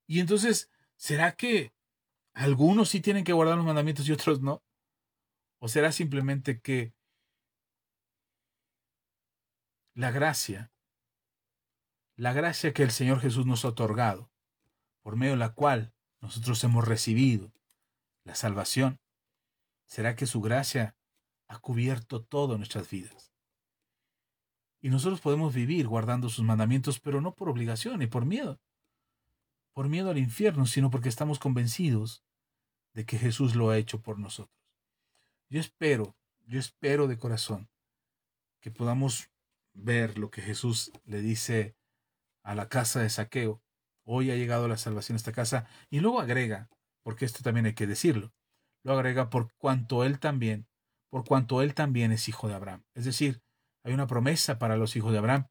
[SPEAKER 1] Y entonces, ¿será que algunos sí tienen que guardar los mandamientos y otros no? ¿O será simplemente que la gracia la gracia que el Señor Jesús nos ha otorgado, por medio de la cual nosotros hemos recibido la salvación, será que su gracia ha cubierto todo nuestras vidas. Y nosotros podemos vivir guardando sus mandamientos, pero no por obligación y por miedo. Por miedo al infierno, sino porque estamos convencidos de que Jesús lo ha hecho por nosotros. Yo espero, yo espero de corazón que podamos ver lo que Jesús le dice a la casa de saqueo. Hoy ha llegado la salvación a esta casa. Y luego agrega, porque esto también hay que decirlo, lo agrega por cuanto él también, por cuanto él también es hijo de Abraham. Es decir, hay una promesa para los hijos de Abraham.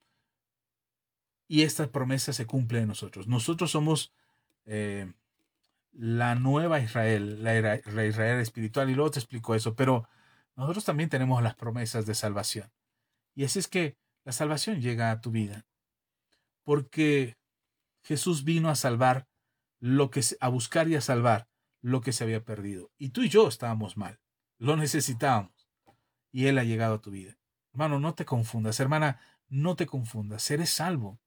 [SPEAKER 1] Y esta promesa se cumple en nosotros. Nosotros somos eh, la nueva Israel, la, la Israel espiritual. Y luego te explico eso. Pero nosotros también tenemos las promesas de salvación. Y así es que la salvación llega a tu vida porque Jesús vino a salvar lo que a buscar y a salvar lo que se había perdido. Y tú y yo estábamos mal, lo necesitábamos y él ha llegado a tu vida. Hermano, no te confundas, hermana, no te confundas, eres salvo.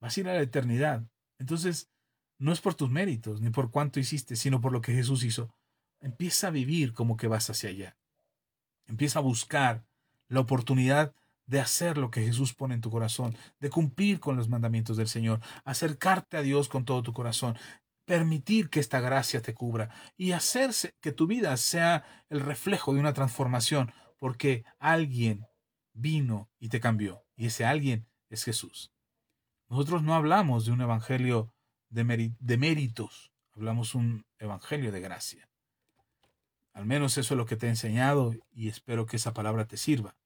[SPEAKER 1] Vas a ir a la eternidad. Entonces, no es por tus méritos, ni por cuánto hiciste, sino por lo que Jesús hizo. Empieza a vivir como que vas hacia allá. Empieza a buscar la oportunidad de hacer lo que Jesús pone en tu corazón, de cumplir con los mandamientos del Señor, acercarte a Dios con todo tu corazón, permitir que esta gracia te cubra y hacerse que tu vida sea el reflejo de una transformación, porque alguien vino y te cambió, y ese alguien es Jesús. Nosotros no hablamos de un evangelio de, de méritos, hablamos un evangelio de gracia. Al menos eso es lo que te he enseñado y espero que esa palabra te sirva.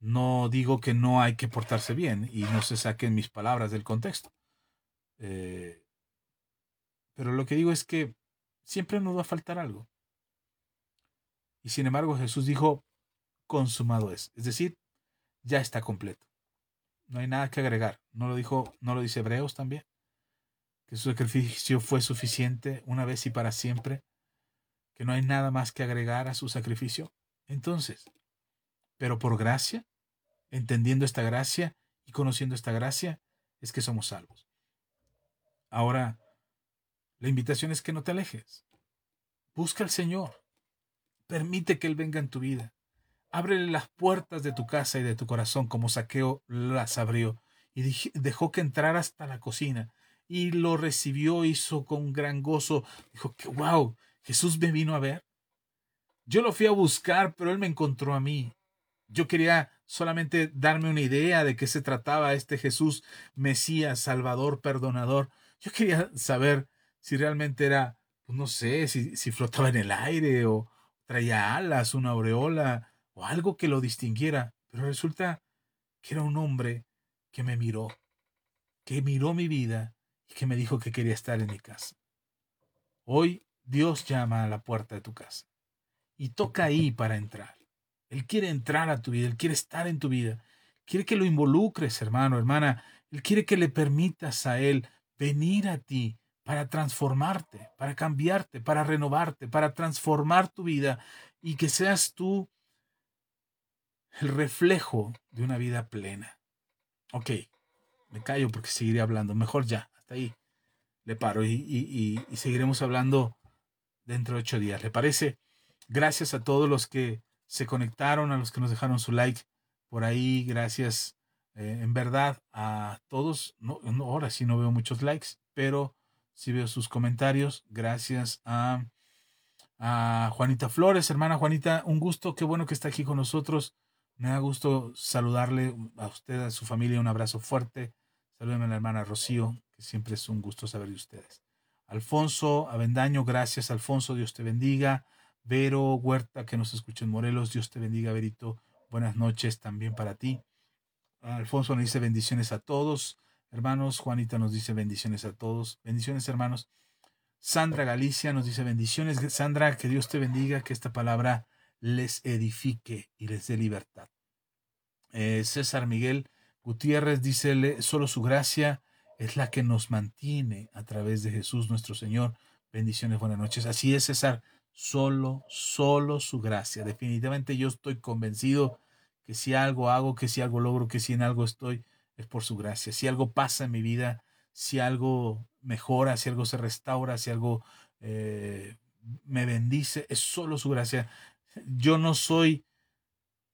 [SPEAKER 1] No digo que no hay que portarse bien y no se saquen mis palabras del contexto. Eh, pero lo que digo es que siempre nos va a faltar algo. Y sin embargo Jesús dijo, consumado es. Es decir, ya está completo. No hay nada que agregar. ¿No lo dijo, no lo dice Hebreos también? Que su sacrificio fue suficiente una vez y para siempre. Que no hay nada más que agregar a su sacrificio. Entonces, pero por gracia, entendiendo esta gracia y conociendo esta gracia, es que somos salvos. Ahora, la invitación es que no te alejes. Busca al Señor. Permite que Él venga en tu vida. Ábrele las puertas de tu casa y de tu corazón como Saqueo las abrió y dejó que entrara hasta la cocina y lo recibió, hizo con gran gozo. Dijo que, wow, Jesús me vino a ver. Yo lo fui a buscar, pero Él me encontró a mí. Yo quería solamente darme una idea de qué se trataba este Jesús, Mesías, Salvador, Perdonador. Yo quería saber si realmente era, pues no sé, si, si flotaba en el aire o traía alas, una aureola o algo que lo distinguiera. Pero resulta que era un hombre que me miró, que miró mi vida y que me dijo que quería estar en mi casa. Hoy Dios llama a la puerta de tu casa y toca ahí para entrar. Él quiere entrar a tu vida, Él quiere estar en tu vida. Quiere que lo involucres, hermano, hermana. Él quiere que le permitas a Él venir a ti para transformarte, para cambiarte, para renovarte, para transformar tu vida y que seas tú el reflejo de una vida plena. Ok, me callo porque seguiré hablando. Mejor ya, hasta ahí le paro y, y seguiremos hablando dentro de ocho días. ¿Le parece? Gracias a todos los que se conectaron, a los que nos dejaron su like por ahí. Gracias eh, en verdad a todos. No, ahora sí no veo muchos likes, pero sí veo sus comentarios. Gracias a, a Juanita Flores, hermana Juanita. Un gusto, qué bueno que está aquí con nosotros. Me da gusto saludarle a usted, a su familia. Un abrazo fuerte. Salúdeme a la hermana Rocío, que siempre es un gusto saber de ustedes. Alfonso Avendaño, gracias Alfonso, Dios te bendiga. Vero Huerta, que nos escucha en Morelos. Dios te bendiga, Verito. Buenas noches también para ti. Alfonso nos dice bendiciones a todos. Hermanos, Juanita nos dice bendiciones a todos. Bendiciones, hermanos. Sandra Galicia nos dice bendiciones. Sandra, que Dios te bendiga, que esta palabra les edifique y les dé libertad. Eh, César Miguel Gutiérrez dice, solo su gracia es la que nos mantiene a través de Jesús nuestro Señor. Bendiciones, buenas noches. Así es, César solo, solo su gracia. Definitivamente yo estoy convencido que si algo hago, que si algo logro, que si en algo estoy, es por su gracia. Si algo pasa en mi vida, si algo mejora, si algo se restaura, si algo eh, me bendice, es solo su gracia. Yo no soy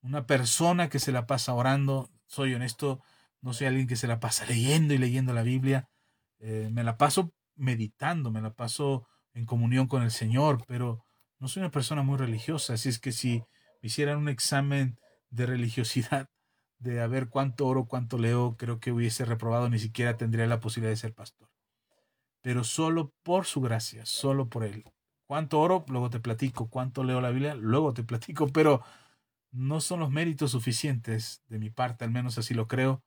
[SPEAKER 1] una persona que se la pasa orando, soy honesto, no soy alguien que se la pasa leyendo y leyendo la Biblia. Eh, me la paso meditando, me la paso en comunión con el Señor, pero no soy una persona muy religiosa, así es que si me hicieran un examen de religiosidad, de a ver cuánto oro, cuánto leo, creo que hubiese reprobado, ni siquiera tendría la posibilidad de ser pastor. Pero solo por su gracia, solo por él. ¿Cuánto oro? Luego te platico. ¿Cuánto leo la Biblia? Luego te platico, pero no son los méritos suficientes de mi parte, al menos así lo creo,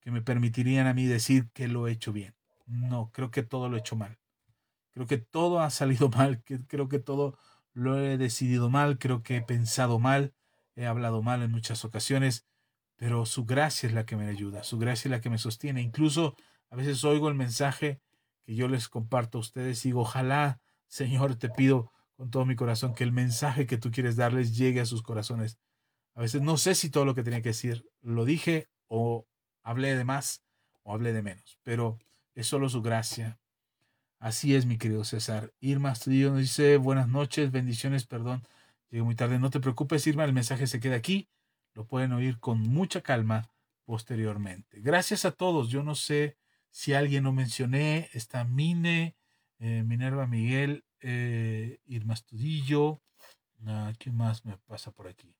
[SPEAKER 1] que me permitirían a mí decir que lo he hecho bien. No, creo que todo lo he hecho mal. Creo que todo ha salido mal, que creo que todo lo he decidido mal, creo que he pensado mal, he hablado mal en muchas ocasiones, pero su gracia es la que me ayuda, su gracia es la que me sostiene. Incluso a veces oigo el mensaje que yo les comparto a ustedes y digo, ojalá, Señor, te pido con todo mi corazón que el mensaje que tú quieres darles llegue a sus corazones. A veces no sé si todo lo que tenía que decir lo dije o hablé de más o hablé de menos, pero es solo su gracia. Así es, mi querido César. Irma Astudillo nos dice buenas noches, bendiciones, perdón, llegué muy tarde. No te preocupes, Irma, el mensaje se queda aquí. Lo pueden oír con mucha calma posteriormente. Gracias a todos. Yo no sé si alguien lo mencioné. Está Mine, eh, Minerva Miguel, eh, Irma Astudillo. Ah, ¿Quién más me pasa por aquí?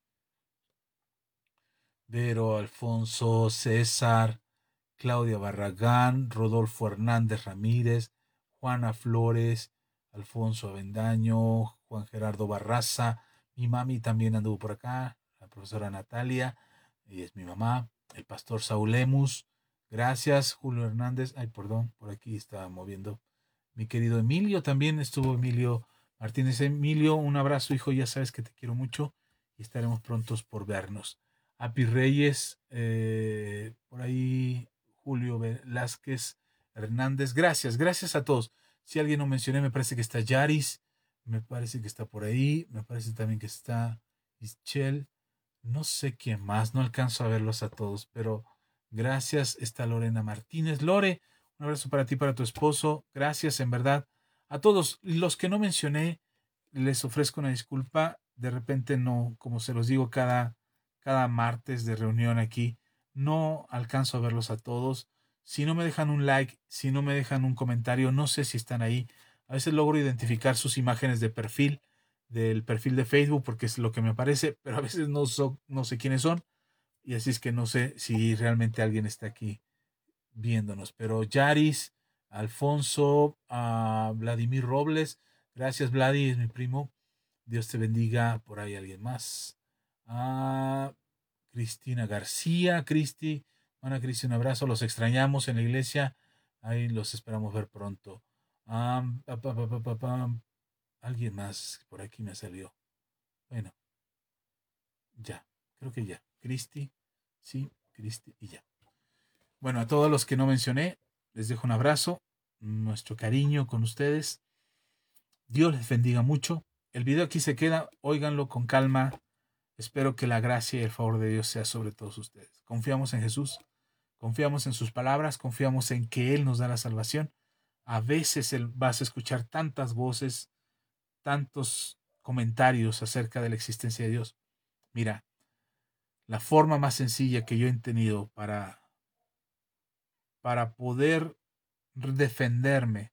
[SPEAKER 1] Vero, Alfonso, César, Claudia Barragán, Rodolfo Hernández Ramírez, Juana Flores, Alfonso Avendaño, Juan Gerardo Barraza, mi mami también anduvo por acá, la profesora Natalia, y es mi mamá, el pastor Saúl Lemus, gracias, Julio Hernández, ay, perdón, por aquí estaba moviendo, mi querido Emilio, también estuvo Emilio Martínez. Emilio, un abrazo, hijo, ya sabes que te quiero mucho y estaremos prontos por vernos. Api Reyes, eh, por ahí Julio Velázquez Hernández. Gracias, gracias a todos. Si alguien no mencioné, me parece que está Yaris, me parece que está por ahí, me parece también que está Ischel, no sé quién más, no alcanzo a verlos a todos, pero gracias. Está Lorena Martínez. Lore, un abrazo para ti, para tu esposo. Gracias, en verdad. A todos los que no mencioné, les ofrezco una disculpa. De repente no, como se los digo cada cada martes de reunión aquí. No alcanzo a verlos a todos. Si no me dejan un like, si no me dejan un comentario, no sé si están ahí. A veces logro identificar sus imágenes de perfil, del perfil de Facebook, porque es lo que me aparece, pero a veces no, no sé quiénes son. Y así es que no sé si realmente alguien está aquí viéndonos. Pero Yaris, Alfonso, a Vladimir Robles, gracias Vladi, es mi primo. Dios te bendiga. Por ahí alguien más a Cristina García, Cristi, Ana Cristi, un abrazo, los extrañamos en la iglesia, ahí los esperamos ver pronto. Alguien más por aquí me salió. Bueno, ya, creo que ya. Cristi, sí, Cristi y ya. Bueno, a todos los que no mencioné, les dejo un abrazo, nuestro cariño con ustedes. Dios les bendiga mucho. El video aquí se queda, óiganlo con calma, Espero que la gracia y el favor de Dios sea sobre todos ustedes. Confiamos en Jesús, confiamos en sus palabras, confiamos en que Él nos da la salvación. A veces vas a escuchar tantas voces, tantos comentarios acerca de la existencia de Dios. Mira, la forma más sencilla que yo he tenido para, para poder defenderme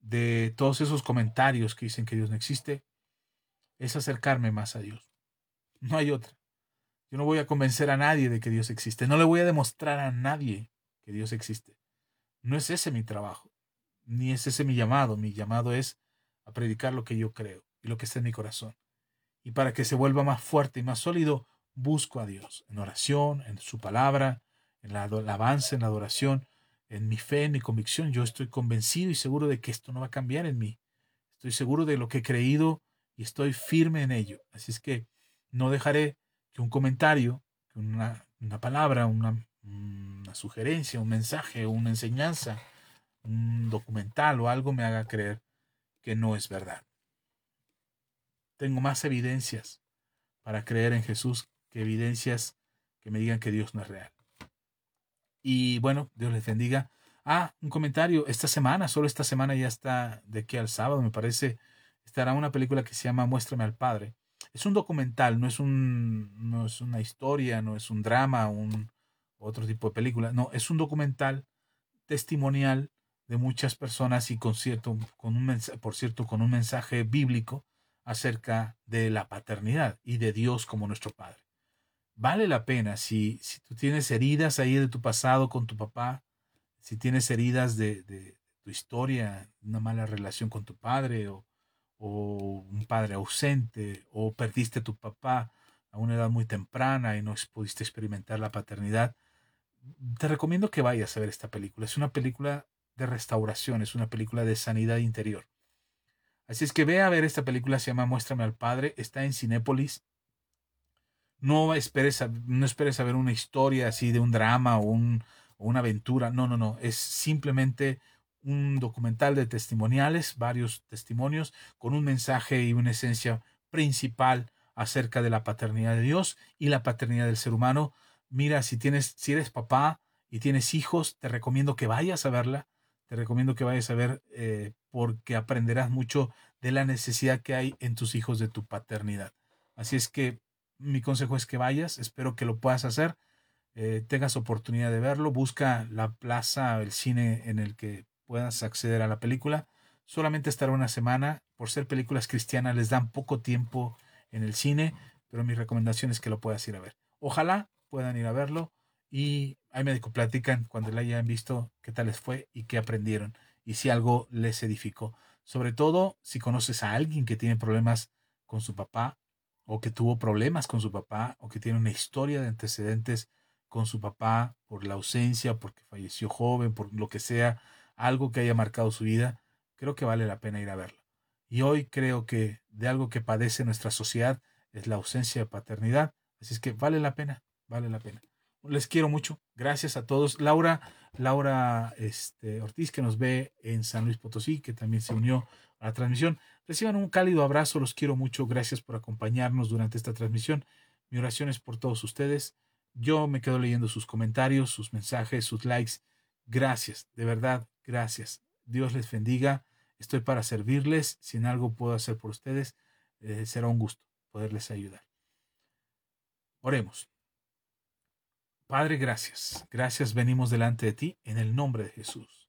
[SPEAKER 1] de todos esos comentarios que dicen que Dios no existe es acercarme más a Dios. No hay otra. Yo no voy a convencer a nadie de que Dios existe. No le voy a demostrar a nadie que Dios existe. No es ese mi trabajo, ni es ese mi llamado. Mi llamado es a predicar lo que yo creo y lo que está en mi corazón. Y para que se vuelva más fuerte y más sólido, busco a Dios en oración, en su palabra, en la alabanza, en la adoración, en mi fe, en mi convicción. Yo estoy convencido y seguro de que esto no va a cambiar en mí. Estoy seguro de lo que he creído y estoy firme en ello. Así es que no dejaré que un comentario, que una, palabra, una, una sugerencia, un mensaje, una enseñanza, un documental o algo me haga creer que no es verdad. Tengo más evidencias para creer en Jesús que evidencias que me digan que Dios no es real. Y bueno, Dios les bendiga. Ah, un comentario. Esta semana, solo esta semana ya está de aquí al sábado, me parece, estará una película que se llama Muéstrame al Padre es un documental, no es, un, no es una historia, no es un drama, un otro tipo de película, no, es un documental testimonial de muchas personas y con cierto, con un por cierto, con un mensaje bíblico acerca de la paternidad y de Dios como nuestro Padre. Vale la pena si, si tú tienes heridas ahí de tu pasado con tu papá, si tienes heridas de, de tu historia, una mala relación con tu padre o, o un padre ausente, o perdiste a tu papá a una edad muy temprana y no pudiste experimentar la paternidad, te recomiendo que vayas a ver esta película. Es una película de restauración, es una película de sanidad interior. Así es que ve a ver esta película, se llama Muéstrame al Padre, está en Cinépolis. No esperes, a, no esperes a ver una historia así de un drama o, un, o una aventura, no, no, no, es simplemente un documental de testimoniales, varios testimonios, con un mensaje y una esencia principal acerca de la paternidad de Dios y la paternidad del ser humano. Mira, si tienes, si eres papá y tienes hijos, te recomiendo que vayas a verla. Te recomiendo que vayas a ver eh, porque aprenderás mucho de la necesidad que hay en tus hijos de tu paternidad. Así es que mi consejo es que vayas, espero que lo puedas hacer, eh, tengas oportunidad de verlo, busca la plaza, el cine en el que puedas acceder a la película. Solamente estará una semana, por ser películas cristianas les dan poco tiempo en el cine, pero mi recomendación es que lo puedas ir a ver. Ojalá puedan ir a verlo y ahí me platican cuando la hayan visto qué tal les fue y qué aprendieron y si algo les edificó. Sobre todo si conoces a alguien que tiene problemas con su papá o que tuvo problemas con su papá o que tiene una historia de antecedentes con su papá por la ausencia, porque falleció joven, por lo que sea, algo que haya marcado su vida, creo que vale la pena ir a verlo. Y hoy creo que de algo que padece nuestra sociedad es la ausencia de paternidad, así es que vale la pena, vale la pena. Les quiero mucho. Gracias a todos. Laura, Laura este, Ortiz, que nos ve en San Luis Potosí, que también se unió a la transmisión. Reciban un cálido abrazo, los quiero mucho. Gracias por acompañarnos durante esta transmisión. Mi oración es por todos ustedes. Yo me quedo leyendo sus comentarios, sus mensajes, sus likes. Gracias, de verdad, gracias. Dios les bendiga. Estoy para servirles. Si en algo puedo hacer por ustedes, eh, será un gusto poderles ayudar. Oremos. Padre, gracias. Gracias venimos delante de ti en el nombre de Jesús.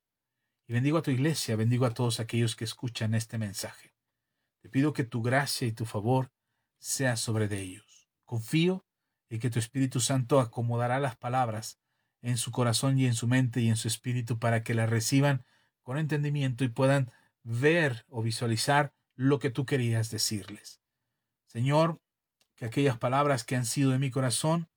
[SPEAKER 1] Y bendigo a tu iglesia, bendigo a todos aquellos que escuchan este mensaje. Te pido que tu gracia y tu favor sea sobre de ellos. Confío en que tu Espíritu Santo acomodará las palabras en su corazón y en su mente y en su espíritu para que las reciban con entendimiento y puedan ver o visualizar lo que tú querías decirles. Señor, que aquellas palabras que han sido de mi corazón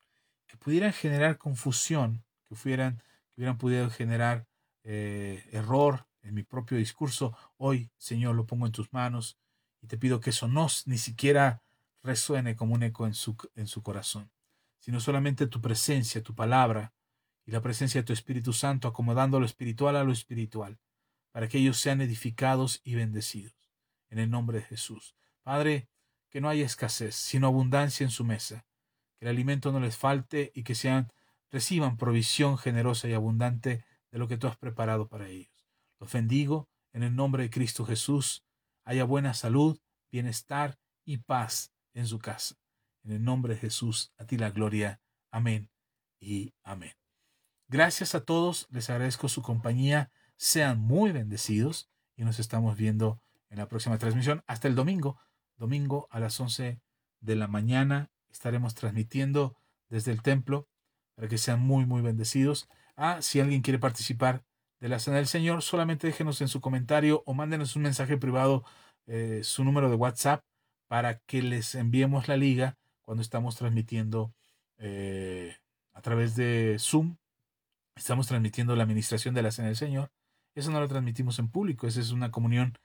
[SPEAKER 1] que pudieran generar confusión, que hubieran, que hubieran podido generar eh, error en mi propio discurso, hoy, Señor, lo pongo en tus manos y te pido que eso no ni siquiera resuene como un eco en su, en su corazón, sino solamente tu presencia, tu palabra la presencia de tu Espíritu Santo acomodando lo espiritual a lo espiritual, para que ellos sean edificados y bendecidos. En el nombre de Jesús. Padre, que no haya escasez, sino abundancia en su mesa, que el alimento no les falte y que sean, reciban provisión generosa y abundante de lo que tú has preparado para ellos. Los bendigo en el nombre de Cristo Jesús. Haya buena salud, bienestar y paz en su casa. En el nombre de Jesús, a ti la gloria. Amén y amén. Gracias a todos, les agradezco su compañía. Sean muy bendecidos y nos estamos viendo en la próxima transmisión. Hasta el domingo, domingo a las 11 de la mañana estaremos transmitiendo desde el templo para que sean muy, muy bendecidos. Ah, si alguien quiere participar de la Cena del Señor, solamente déjenos en su comentario o mándenos un mensaje privado, eh, su número de WhatsApp, para que les enviemos la liga cuando estamos transmitiendo eh, a través de Zoom. Estamos transmitiendo la administración de la Cena del Señor. Eso no lo transmitimos en público, esa es una comunión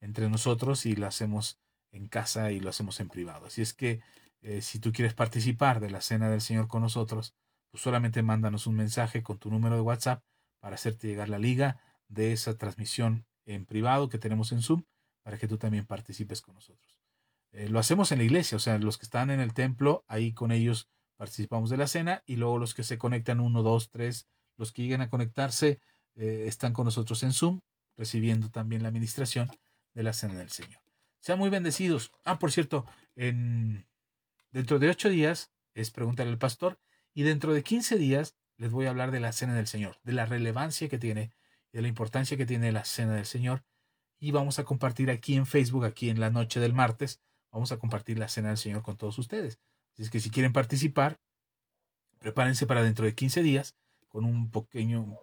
[SPEAKER 1] entre nosotros y lo hacemos en casa y lo hacemos en privado. Así es que eh, si tú quieres participar de la cena del Señor con nosotros, pues solamente mándanos un mensaje con tu número de WhatsApp para hacerte llegar la liga de esa transmisión en privado que tenemos en Zoom para que tú también participes con nosotros. Eh, lo hacemos en la iglesia, o sea, los que están en el templo, ahí con ellos participamos de la cena y luego los que se conectan, uno, dos, tres, los que lleguen a conectarse, eh, están con nosotros en Zoom, recibiendo también la administración de la cena del Señor. Sean muy bendecidos. Ah, por cierto, en Dentro de ocho días es preguntar al pastor y dentro de quince días les voy a hablar de la cena del Señor, de la relevancia que tiene de la importancia que tiene la cena del Señor. Y vamos a compartir aquí en Facebook, aquí en la noche del martes, vamos a compartir la cena del Señor con todos ustedes. Así es que si quieren participar, prepárense para dentro de 15 días con un pequeño,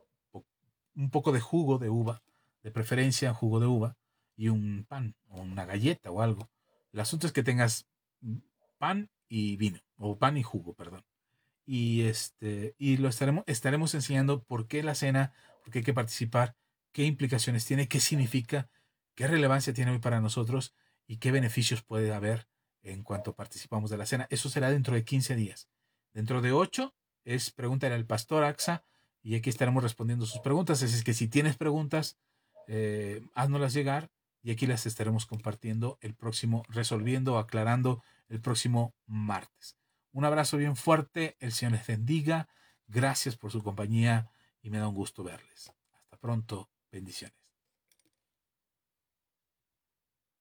[SPEAKER 1] un poco de jugo de uva, de preferencia jugo de uva, y un pan o una galleta o algo. El asunto es que tengas pan y vino, o pan y jugo, perdón. Y, este, y lo estaremos, estaremos enseñando por qué la cena, por qué hay que participar, qué implicaciones tiene, qué significa, qué relevancia tiene hoy para nosotros y qué beneficios puede haber en cuanto participamos de la cena. Eso será dentro de 15 días. Dentro de 8 es pregúntale al pastor AXA y aquí estaremos respondiendo sus preguntas. Así es que si tienes preguntas, eh, háznoslas llegar y aquí las estaremos compartiendo el próximo, resolviendo, aclarando el próximo martes. Un abrazo bien fuerte, el Señor les bendiga, gracias por su compañía y me da un gusto verles. Hasta pronto, bendiciones.